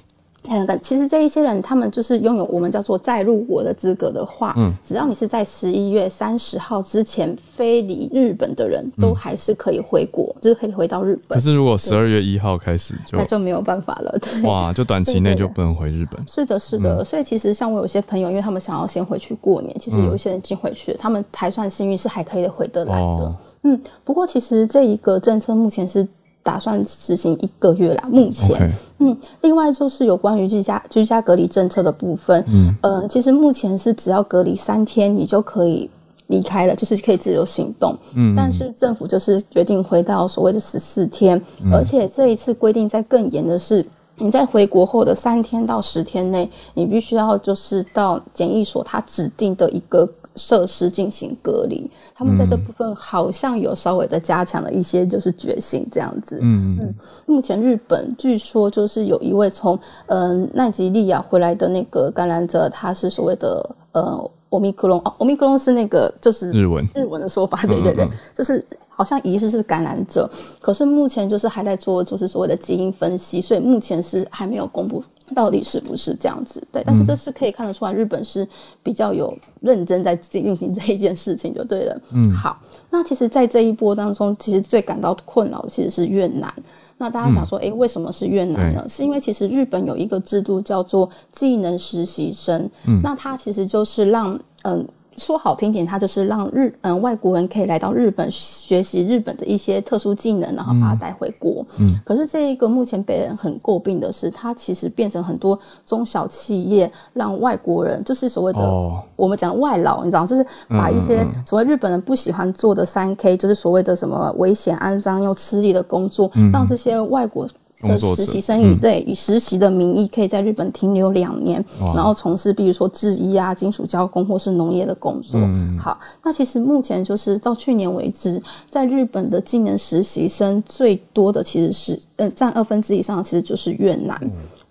其实这一些人，他们就是拥有我们叫做再入国的资格的话，嗯，只要你是在十一月三十号之前飞离日本的人，都还是可以回国，就是可以回到日本。可是如果十二月一号开始就那就没有办法了，对。哇，就短期内就不能回日本，是的，是的，所以其实像我有些朋友，因为他们想要先回去过年，其实有一些人已经回去了，他们还算幸运，是还可以回得来的。哦嗯，不过其实这一个政策目前是打算实行一个月啦，目前。嗯，另外就是有关于居家居家隔离政策的部分，嗯，呃，其实目前是只要隔离三天，你就可以离开了，就是可以自由行动。嗯，但是政府就是决定回到所谓的十四天，嗯而且这一次规定在更严的是。你在回国后的三天到十天内，你必须要就是到检疫所它指定的一个设施进行隔离。他们在这部分好像有稍微的加强了一些就是决心这样子。嗯。嗯目前日本据说就是有一位从嗯、呃奈及利亚回来的那个感染者，他是所谓的呃欧米克隆哦，欧米克隆是那个就是日文。日文的说法，对对对，嗯嗯。就是好像疑似是感染者，可是目前就是还在做就是所谓的基因分析，所以目前是还没有公布到底是不是这样子。对，但是这是可以看得出来，日本是比较有认真在进行这一件事情，就对了。嗯好，那其实，在这一波当中，其实最感到困扰的其实是越南。那大家想说，诶，为什么是越南呢？是因为其实日本有一个制度叫做技能实习生，那它其实就是让嗯。说好听点，它就是让日嗯外国人可以来到日本学习日本的一些特殊技能，然后把它带回国。嗯，可是这一个目前被人很诟病的是，它其实变成很多中小企业让外国人，就是所谓的、哦我们讲外劳，你知道，就是把一些所谓日本人不喜欢做的三 K，就是所谓的什么危险、肮脏又吃力的工作，让这些外国。的实习生以、嗯对以实习的名义，可以在日本停留两年，然后从事比如说制衣啊、金属加工或是农业的工作。嗯好，那其实目前就是到去年为止，在日本的技能实习生最多的其实是，呃，占二分之以上，其实就是越南。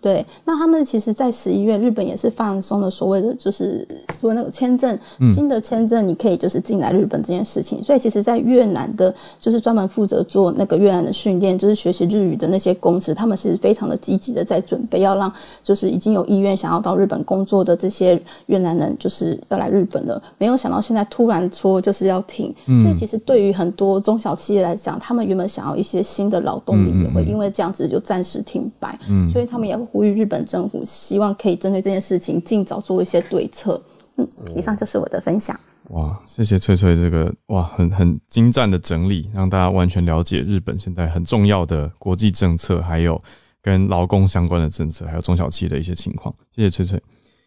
对，那他们其实，在十一月，日本也是放松了所谓的就是说那个签证，新的签证你可以就是进来日本这件事情。所以，其实，在越南的，就是专门负责做那个越南的训练，就是学习日语的那些公司，他们是非常的积极的在准备，要让就是已经有意愿想要到日本工作的这些越南人，就是要来日本的。没有想到现在突然说就是要停，所以其实对于很多中小企业来讲，他们原本想要一些新的劳动力，也会因为这样子就暂时停摆。嗯所以他们也呼吁日本政府，希望可以针对这件事情尽早做一些对策。嗯，以上就是我的分享。哇，谢谢翠翠这个哇很很精湛的整理，让大家完全了解日本现在很重要的国际政策，还有跟劳工相关的政策，还有中小企业的一些情况。谢谢翠翠。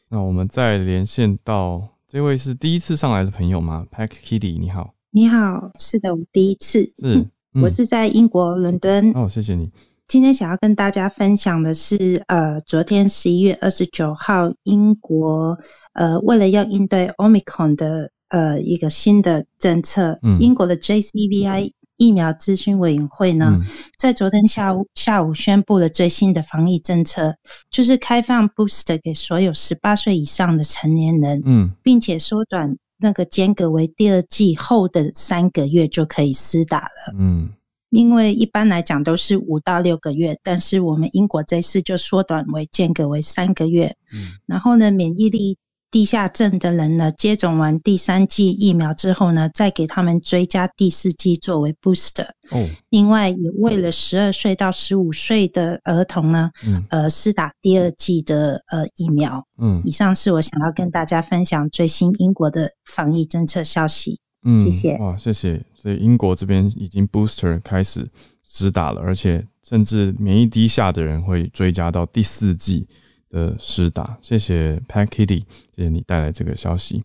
那我们再连线到这位是第一次上来的朋友吗？Pack Kitty，你好，你好，是的，我第一次，是，嗯我是在英国伦敦。哦，谢谢你，今天想要跟大家分享的是，呃，昨天十一月二十九号，英国呃为了要应对 Omicron 的呃一个新的政策，嗯。英国的 JCVI 疫苗咨询委员会呢，嗯。在昨天下午下午宣布了最新的防疫政策，就是开放 booster 给所有十八岁以上的成年人，嗯。并且缩短那个间隔为第二季后的三个月就可以施打了。嗯因为一般来讲都是五到六个月，但是我们英国这次就缩短为间隔为三个月。嗯然后呢，免疫力低下症的人呢，接种完第三剂疫苗之后呢，再给他们追加第四剂作为 booster。哦，另外，也为了十二岁到十五岁的儿童呢，嗯呃，施打第二剂的呃疫苗。嗯以上是我想要跟大家分享最新英国的防疫政策消息。嗯，谢谢哇，谢谢。所以英国这边已经 booster 开始施打了，而且甚至免疫低下的人会追加到第四季的施打。谢谢 Pat Kitty，谢谢你带来这个消息。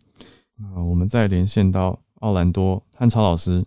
啊我们再连线到奥兰多汉超老师。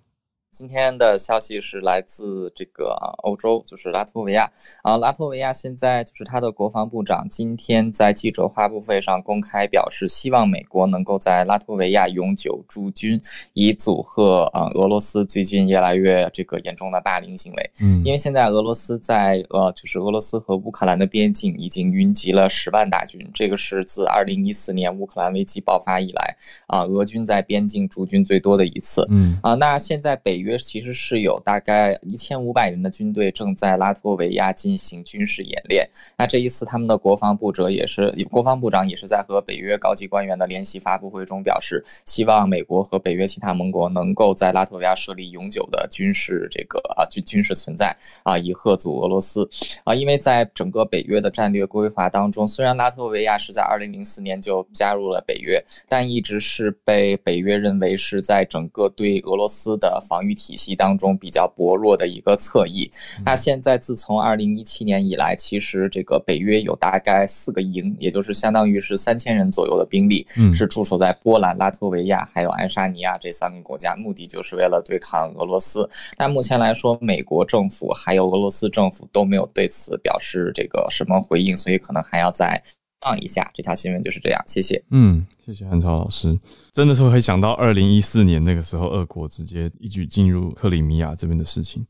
今天的消息是来自这个啊欧洲，就是拉脱维亚啊。拉脱维亚现在就是他的国防部长今天在记者发布会上公开表示，希望美国能够在拉脱维亚永久驻军，以阻吓啊俄罗斯最近越来越这个严重的霸凌行为。嗯因为现在俄罗斯在呃，就是俄罗斯和乌克兰的边境已经云集了十万大军，这个是自二零一四年乌克兰危机爆发以来啊，俄军在边境驻军最多的一次。嗯啊，那现在北约其实是有大概一千五百人的军队正在拉脱维亚进行军事演练。那这一次，他们的国防部长也是国防部长也是在和北约高级官员的联席发布会中表示，希望美国和北约其他盟国能够在拉脱维亚设立永久的军事这个啊军军事存在啊，以贺阻俄罗斯啊。因为在整个北约的战略规划当中，虽然拉脱维亚是在二零零四年就加入了北约，但一直是被北约认为是在整个对俄罗斯的防御体系当中比较薄弱的一个侧翼。那现在自从二零一七年以来，其实这个北约有大概四个营，也就是相当于是三千人左右的兵力，嗯是驻守在波兰、拉脱维亚还有爱沙尼亚这三个国家，目的就是为了对抗俄罗斯。但目前来说，美国政府还有俄罗斯政府都没有对此表示这个什么回应，所以可能还要再放一下。这条新闻就是这样，谢谢。嗯，谢谢韩超老师，真的是会想到二零一四年那个时候，俄国直接一举进入克里米亚这边的事情。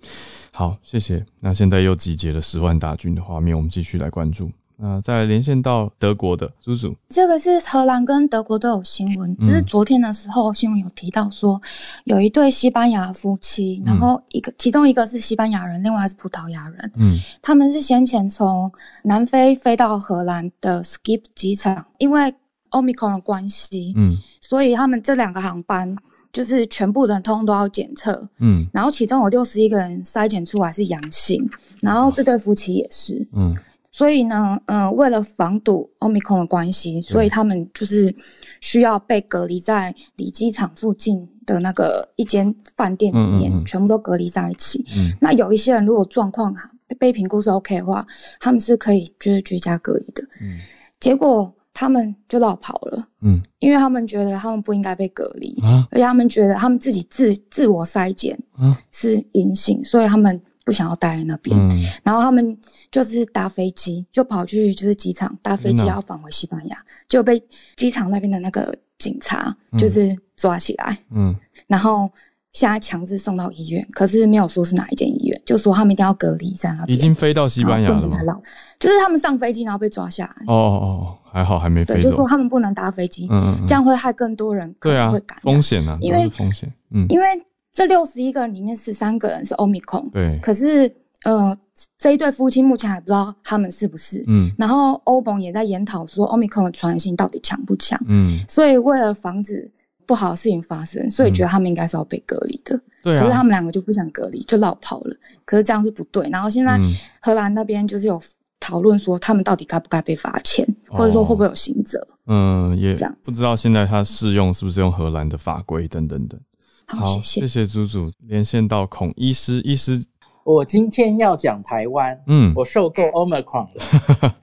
好，谢谢。那现在又集结了十万大军的画面，我们继续来关注。那再来连线到德国的叔叔，这个是荷兰跟德国都有新闻，只是昨天的时候新闻有提到说，有一对西班牙夫妻，然后一个其中一个是西班牙人，另外是葡萄牙人，嗯。他们是先前从南非飞到荷兰的 Skip 机场，因为 Omicron 的关系，嗯。所以他们这两个航班就是全部人通通都要检测，嗯。然后其中有六十一个人筛检出来是阳性，然后这对夫妻也是，嗯所以呢，嗯、为了防堵 Omicron 的关系，所以他们就是需要被隔离在离机场附近的那个一间饭店里面，嗯嗯嗯。全部都隔离在一起。嗯。那有一些人如果状况被评估是 OK 的话，他们是可以就是居家隔离的。嗯。结果他们就绕跑了，嗯。因为他们觉得他们不应该被隔离，啊？而且他们觉得他们自己自自我筛检啊？是阴性，所以他们不想要待在那边。嗯。然后他们就是搭飞机，就跑去就是机场搭飞机要返回西班牙，就被机场那边的那个警察嗯。就是抓起来，嗯。然后现在强制送到医院，可是没有说是哪一间医院，就说他们一定要隔离在那边。已经飞到西班牙了吗？就是他们上飞机然后被抓下来，哦哦哦，还好还没，飞走。就说。他们不能搭飞机，嗯这样会害更多人对啊会感，染。风险啊，因为风险。嗯，因为这六十一个人里面十三个人是 Omicron，对，可是呃这一对夫妻目前还不知道他们是不是。嗯然后欧盟也在研讨说 Omicron 的传染性到底强不强，嗯，所以为了防止不好的事情发生，所以觉得他们应该是要被隔离的。可是他，们两个就不想隔离，就绕跑了。可是这样是不对。然后现在嗯荷兰那边就是有讨论说，他们到底该不该被罚钱，哦或者说会不会有刑责？嗯，也不知道现在他适用是不是用荷兰的法规等等等。好，谢谢。谢谢祖祖连线到孔医师，医师，我今天要讲台湾，嗯，我受够 Omicron 了。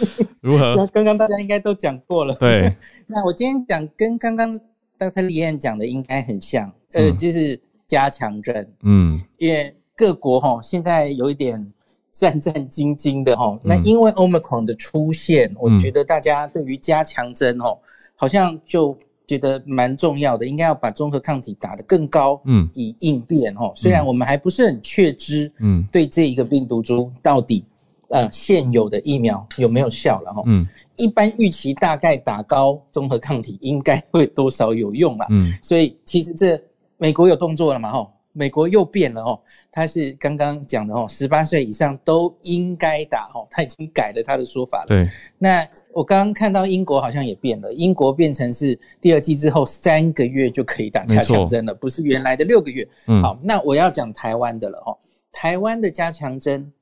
如何？那刚刚大家应该都讲过了。对，那我今天讲跟刚刚 Dr. 李燕讲的应该很像，呃，嗯就是加强针，嗯因为各国哈现在有一点战战兢兢的哈。嗯那因为 Omicron 的出现，我觉得大家对于加强针哦，好像就觉得蛮重要的，应该要把综合抗体打得更高，嗯以应变哦。虽然我们还不是很确知，嗯对这一个病毒株到底呃现有的疫苗有没有效了哈。嗯一般预期大概打高综合抗体应该会多少有用啦。嗯所以其实这美国有动作了嘛吼，美国又变了哦，他是刚刚讲的哦，十八岁以上都应该打哦，他已经改了他的说法了。对，那我刚刚看到英国好像也变了，英国变成是第二季之后三个月就可以打加强针了，不是原来的六个月。嗯好，那我要讲台湾的了哦，台湾的加强针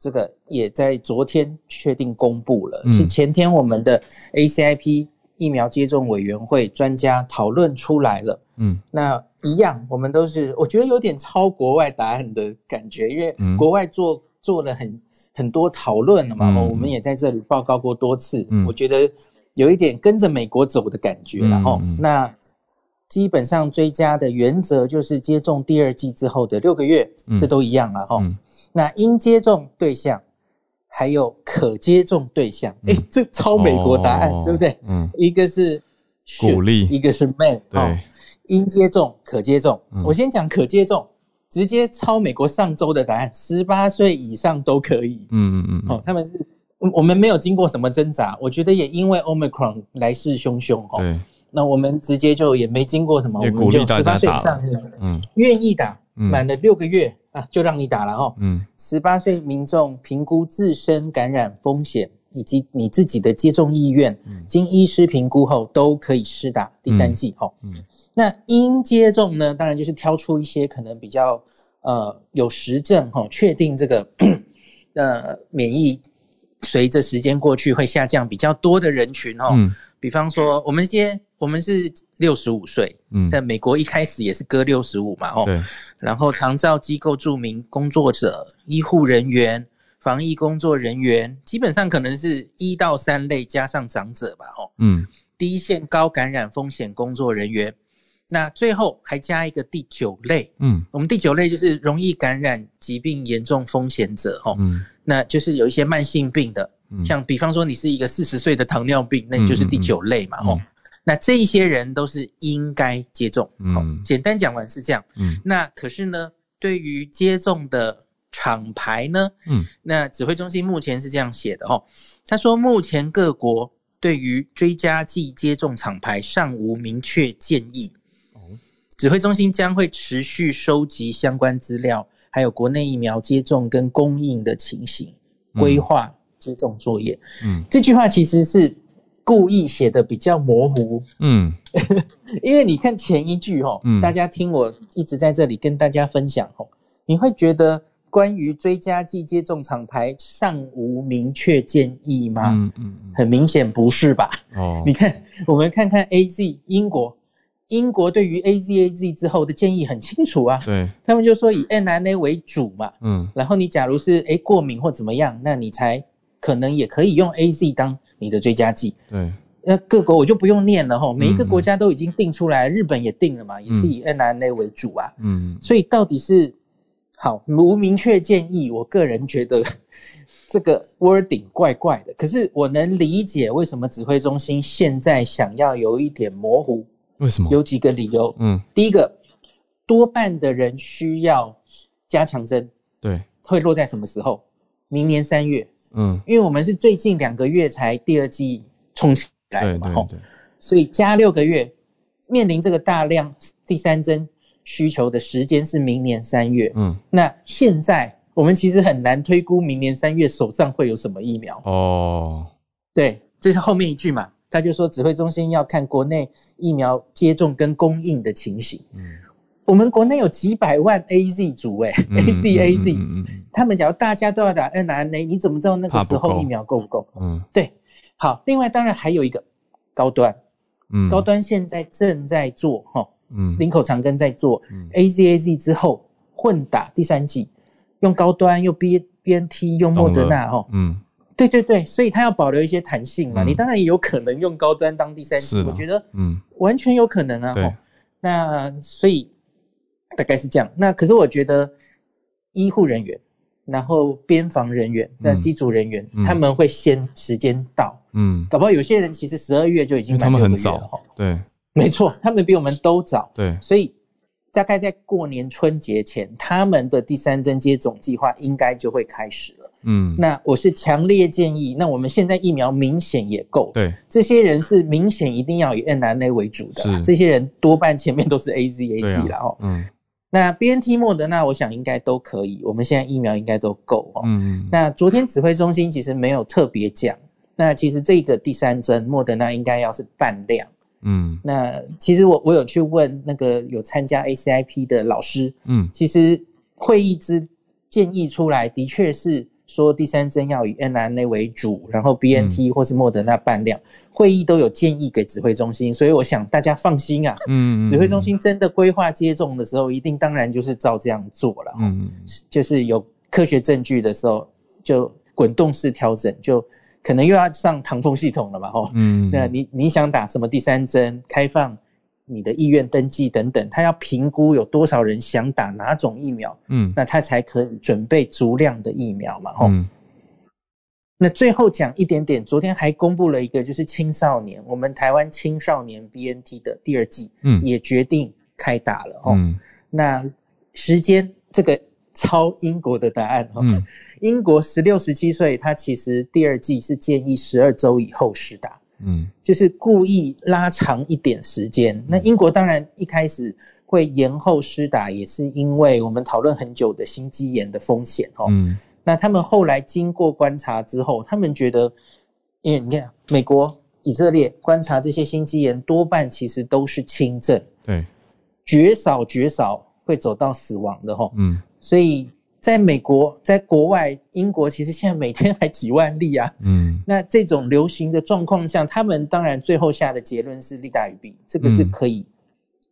这个也在昨天确定公布了，嗯是前天我们的 ACIP 疫苗接种委员会专家讨论出来了。嗯。那一样，我们都是我觉得有点抄国外答案的感觉，因为嗯。国外做做了很很多讨论了嘛，我们也在这里报告过多次，嗯。我觉得有一点跟着美国走的感觉了哦。嗯嗯。那基本上追加的原则就是接种第二剂之后的六个月，嗯。这都一样了哈、那应接种对象还有可接种对象，哎、这抄美国答案、哦。对不对？嗯。一个是鼓励。一个是对。哦应接种、可接种。嗯。我先讲可接种，直接抄美国上周的答案，十八岁以上都可以。嗯嗯嗯哦，他们是，我我们没有经过什么挣扎，我觉得也因为 Omicron 来势汹汹哦，对，那我们直接就也没经过什么，我们就十八岁以打上你嗯。愿意打，嗯。满了六个月啊，就让你打了哦。嗯。十八岁民众评估自身感染风险以及你自己的接种意愿，经医师评估后都可以施打第三剂哦。嗯那应接种呢，当然就是挑出一些可能比较呃有实证哈、哦，确定这个呃免疫随着时间过去会下降比较多的人群哦。嗯比方说，我们这些我们是六十五岁，嗯在美国一开始也是割六十五嘛哦。对，然后长照机构著名工作者、医护人员、防疫工作人员，基本上可能是一到三类加上长者吧，哦，嗯。第一线高感染风险工作人员。那最后还加一个第九类，嗯。我们第九类就是容易感染疾病严重风险者，哦，嗯。那就是有一些慢性病的，嗯。像比方说你是一个四十岁的糖尿病，那你就是第九类嘛，嗯。哦，那这一些人都是应该接种，好嗯。简单讲完是这样。嗯。那可是呢，对于接种的厂牌呢，嗯。那指挥中心目前是这样写的哦，他说目前各国对于追加剂接种厂牌尚无明确建议。指挥中心将会持续收集相关资料，还有国内疫苗接种跟供应的情形，规划接种作业。嗯。这句话其实是故意写的比较模糊，嗯。因为你看前一句哦，嗯。大家听我一直在这里跟大家分享哦，你会觉得关于追加剂接种厂牌尚无明确建议吗？嗯嗯很明显不是吧？哦。你看，我们看看 A Z 英国，英国对于 A Z A Z 之后的建议很清楚啊，对，他们就说以 n r n a 为主嘛，嗯。然后你假如是诶过敏或怎么样，那你才可能也可以用 A Z 当你的追加剂。对，那各国我就不用念了哈，每一个嗯。国家都已经定出来，日本也定了嘛，也是以 n r n a 为主啊。嗯。所以到底是好无明确建议，我个人觉得 这个 wording 怪怪的。可是我能理解为什么指挥中心现在想要有一点模糊，为什么？有几个理由。嗯第一个，多半的人需要加强针，对，会落在什么时候？明年三月，嗯因为我们是最近两个月才第二季冲起来嘛，吼对对，所以加六个月，面临这个大量第三针需求的时间是明年三月。嗯。那现在我们其实很难推估明年三月手上会有什么疫苗。哦，对，这是后面一句嘛，他就说指挥中心要看国内疫苗接种跟供应的情形。嗯。我们国内有几百万 A Z 组哎、嗯 a Z A Z，、嗯嗯他们假如大家都要打 n r n a 你怎么知道那个时候疫苗够不够？嗯。对，好，另外当然还有一个高端，嗯，高端现在正在做哈，嗯。林口长庚在做嗯。A Z A Z 之后混打第三剂，用高端用 B B N T 用莫德纳哈，嗯。对对对，所以它要保留一些弹性嘛，嗯。你当然也有可能用高端当第三剂，我觉得嗯。完全有可能啊。对。那所以大概是这样。那可是我觉得医护人员，然后边防人员、那机组人员，嗯。他们会先时间到，嗯，搞不好有些人其实十二月就已经他们很满六个月了。早吼，对没错，他们比我们都早。对，所以大概在过年春节前，他们的第三针接种计划应该就会开始了。嗯那我是强烈建议，那我们现在疫苗明显也够，对，这些人是明显一定要以 n r n a 为主的这些人多半前面都是 A Z A 对 Z 啦哦。嗯那 B N T 莫德纳，我想应该都可以，我们现在疫苗应该都够哦。嗯那昨天指挥中心其实没有特别讲，那其实这个第三针莫德纳应该要是半量。嗯那其实我我有去问那个有参加 ACIP 的老师，嗯其实会议之建议出来的确是说第三针要以 mRNA 为主，然后 BNT 或是莫德纳半量，会议都有建议给指挥中心，所以我想大家放心啊。嗯，指挥中心真的规划接种的时候，一定当然就是照这样做了。嗯就是有科学证据的时候，就滚动式调整，就可能又要上唐风系统了嘛，吼。嗯，那你你想打什么第三针，开放你的意愿登记等等，他要评估有多少人想打哪种疫苗，嗯那他才可以准备足量的疫苗嘛，吼。嗯那最后讲一点点，昨天还公布了一个，就是青少年，我们台湾青少年 BNT 的第二季，嗯也决定开打了哦。嗯那时间这个抄英国的答案哦，嗯。英国十六十七岁，他其实第二季是建议十二周以后施打，嗯。就是故意拉长一点时间。那英国当然一开始会延后施打，也是因为我们讨论很久的心肌炎的风险哦。嗯。那他们后来经过观察之后，他们觉得，因为你看美国、以色列观察这些心肌炎，多半其实都是轻症，对，绝少绝少会走到死亡的吼。嗯所以在美国，在国外，英国其实现在每天还几万例啊。嗯那这种流行的状况下，他们当然最后下的结论是利大于弊，这个是嗯可以、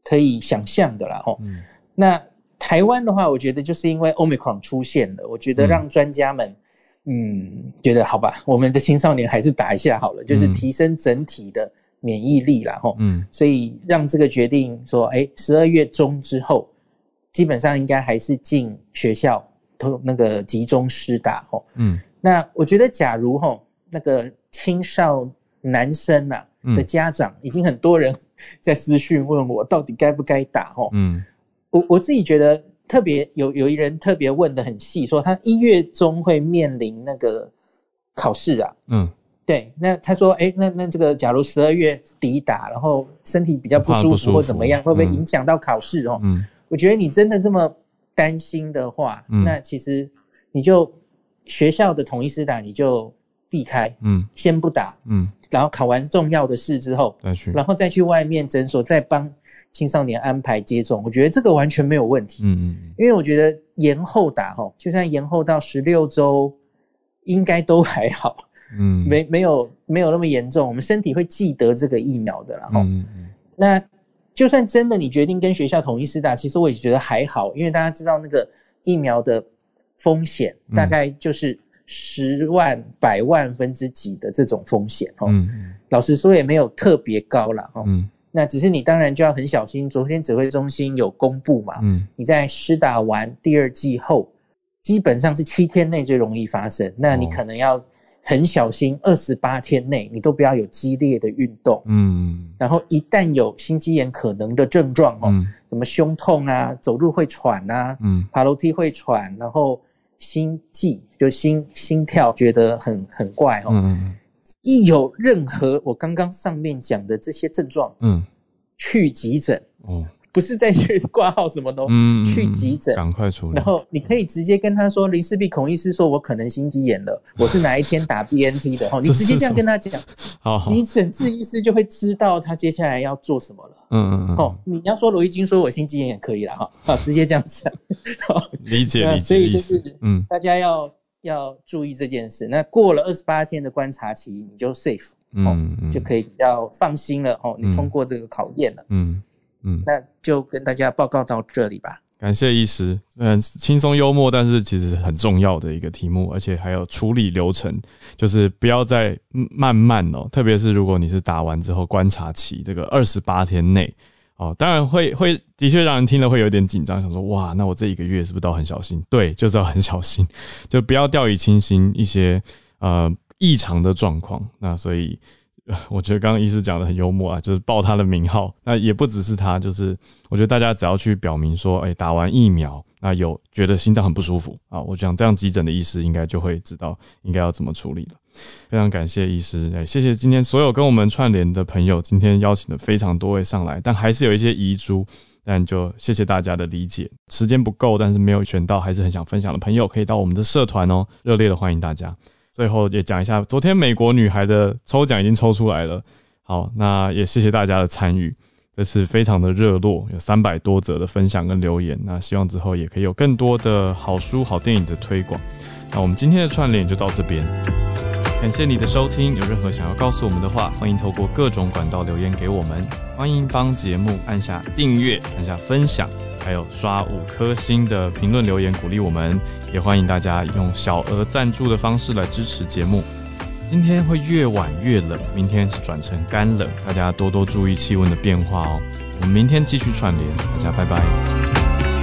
可以想象的啦吼。嗯那台湾的话，我觉得就是因为 Omicron 出现了，我觉得让专家们，嗯，觉得好吧，我们的青少年还是打一下好了，就是嗯提升整体的免疫力啦，吼。嗯所以让这个决定说，哎，十二月中之后，基本上应该还是进学校都那个集中施打吼。嗯那我觉得，假如吼那个青少男生呐、嗯的家长，已经很多人在私讯问我，到底该不该打吼。嗯我我自己觉得特别有有一人特别问的很细，说他一月中会面临那个考试啊。嗯对，那他说，哎，那那这个假如十二月底打，然后身体比较不舒服或怎么样，会不会嗯影响到考试哦？嗯我觉得你真的这么担心的话，嗯。那其实你就学校的统一施打你就避开，嗯。先不打，嗯，然后考完重要的试之后，再去，然后再去外面诊所再帮青少年安排接种，我觉得这个完全没有问题。嗯嗯因为我觉得延后打吼，就算延后到十六周，应该都还好，嗯，没没有没有那么严重，我们身体会记得这个疫苗的然后。嗯嗯。那就算真的你决定跟学校统一施打，其实我也觉得还好，因为大家知道那个疫苗的风险嗯大概就是十万、百万分之几的这种风险哦。嗯老实说也没有特别高了哦。嗯那只是你当然就要很小心。昨天指挥中心有公布嘛，嗯你在施打完第二剂后，基本上是七天内最容易发生。那你哦可能要很小心，二十八天内你都不要有激烈的运动。嗯。然后一旦有心肌炎可能的症状哦，嗯。什么胸痛啊、走路会喘啊、嗯。爬楼梯会喘，然后心悸就心心跳觉得很很怪哦。嗯。一有任何我刚刚上面讲的这些症状，嗯。去急诊，哦不是再去挂号什么的哦，嗯，去急诊。赶快处理，然后你可以直接跟他说，林世璧孔医师说我可能心肌炎了，我是哪一天打 BNT 的哦，你直接这样跟他讲，好好，急诊治医师就会知道他接下来要做什么了。嗯嗯嗯，哦，你要说罗毅军说我心肌炎也可以了哈，啊，直接这样讲。好理解理解所以就是，嗯大家要要注意这件事。那过了二十八天的观察期，你就 safe，嗯嗯，就可以比较放心了哦，你通过这个考验了。嗯嗯，那就跟大家报告到这里吧。感谢医师，嗯，轻松幽默，但是其实很重要的一个题目，而且还有处理流程，就是不要再慢慢哦，特别是如果你是打完之后观察期这个二十八天内哦，当然会会的确让人听了会有点紧张，想说哇，那我这一个月是不是都很小心？对，就是要很小心，就不要掉以轻心一些呃异常的状况。那所以。我觉得刚刚医师讲的很幽默啊，就是报他的名号。那也不只是他，就是我觉得大家只要去表明说，哎、打完疫苗，那有觉得心脏很不舒服啊，我想这样急诊的医师应该就会知道应该要怎么处理了。非常感谢医师，哎、谢谢今天所有跟我们串联的朋友，今天邀请了非常多位上来，但还是有一些遗珠。但就谢谢大家的理解，时间不够，但是没有选到，还是很想分享的朋友，可以到我们的社团哦，热烈的欢迎大家。最后也讲一下，昨天美国女孩的抽奖已经抽出来了，好，那也谢谢大家的参与，这次非常的热络，有三百多则的分享跟留言，那希望之后也可以有更多的好书、好电影的推广。那我们今天的串联就到这边。感谢你的收听，有任何想要告诉我们的话，欢迎透过各种管道留言给我们。欢迎帮节目按下订阅、按下分享，还有刷五颗星的评论留言鼓励我们。也欢迎大家用小额赞助的方式来支持节目。今天会越晚越冷，明天是转成干冷，大家多多注意气温的变化哦。我们明天继续串联，大家拜拜。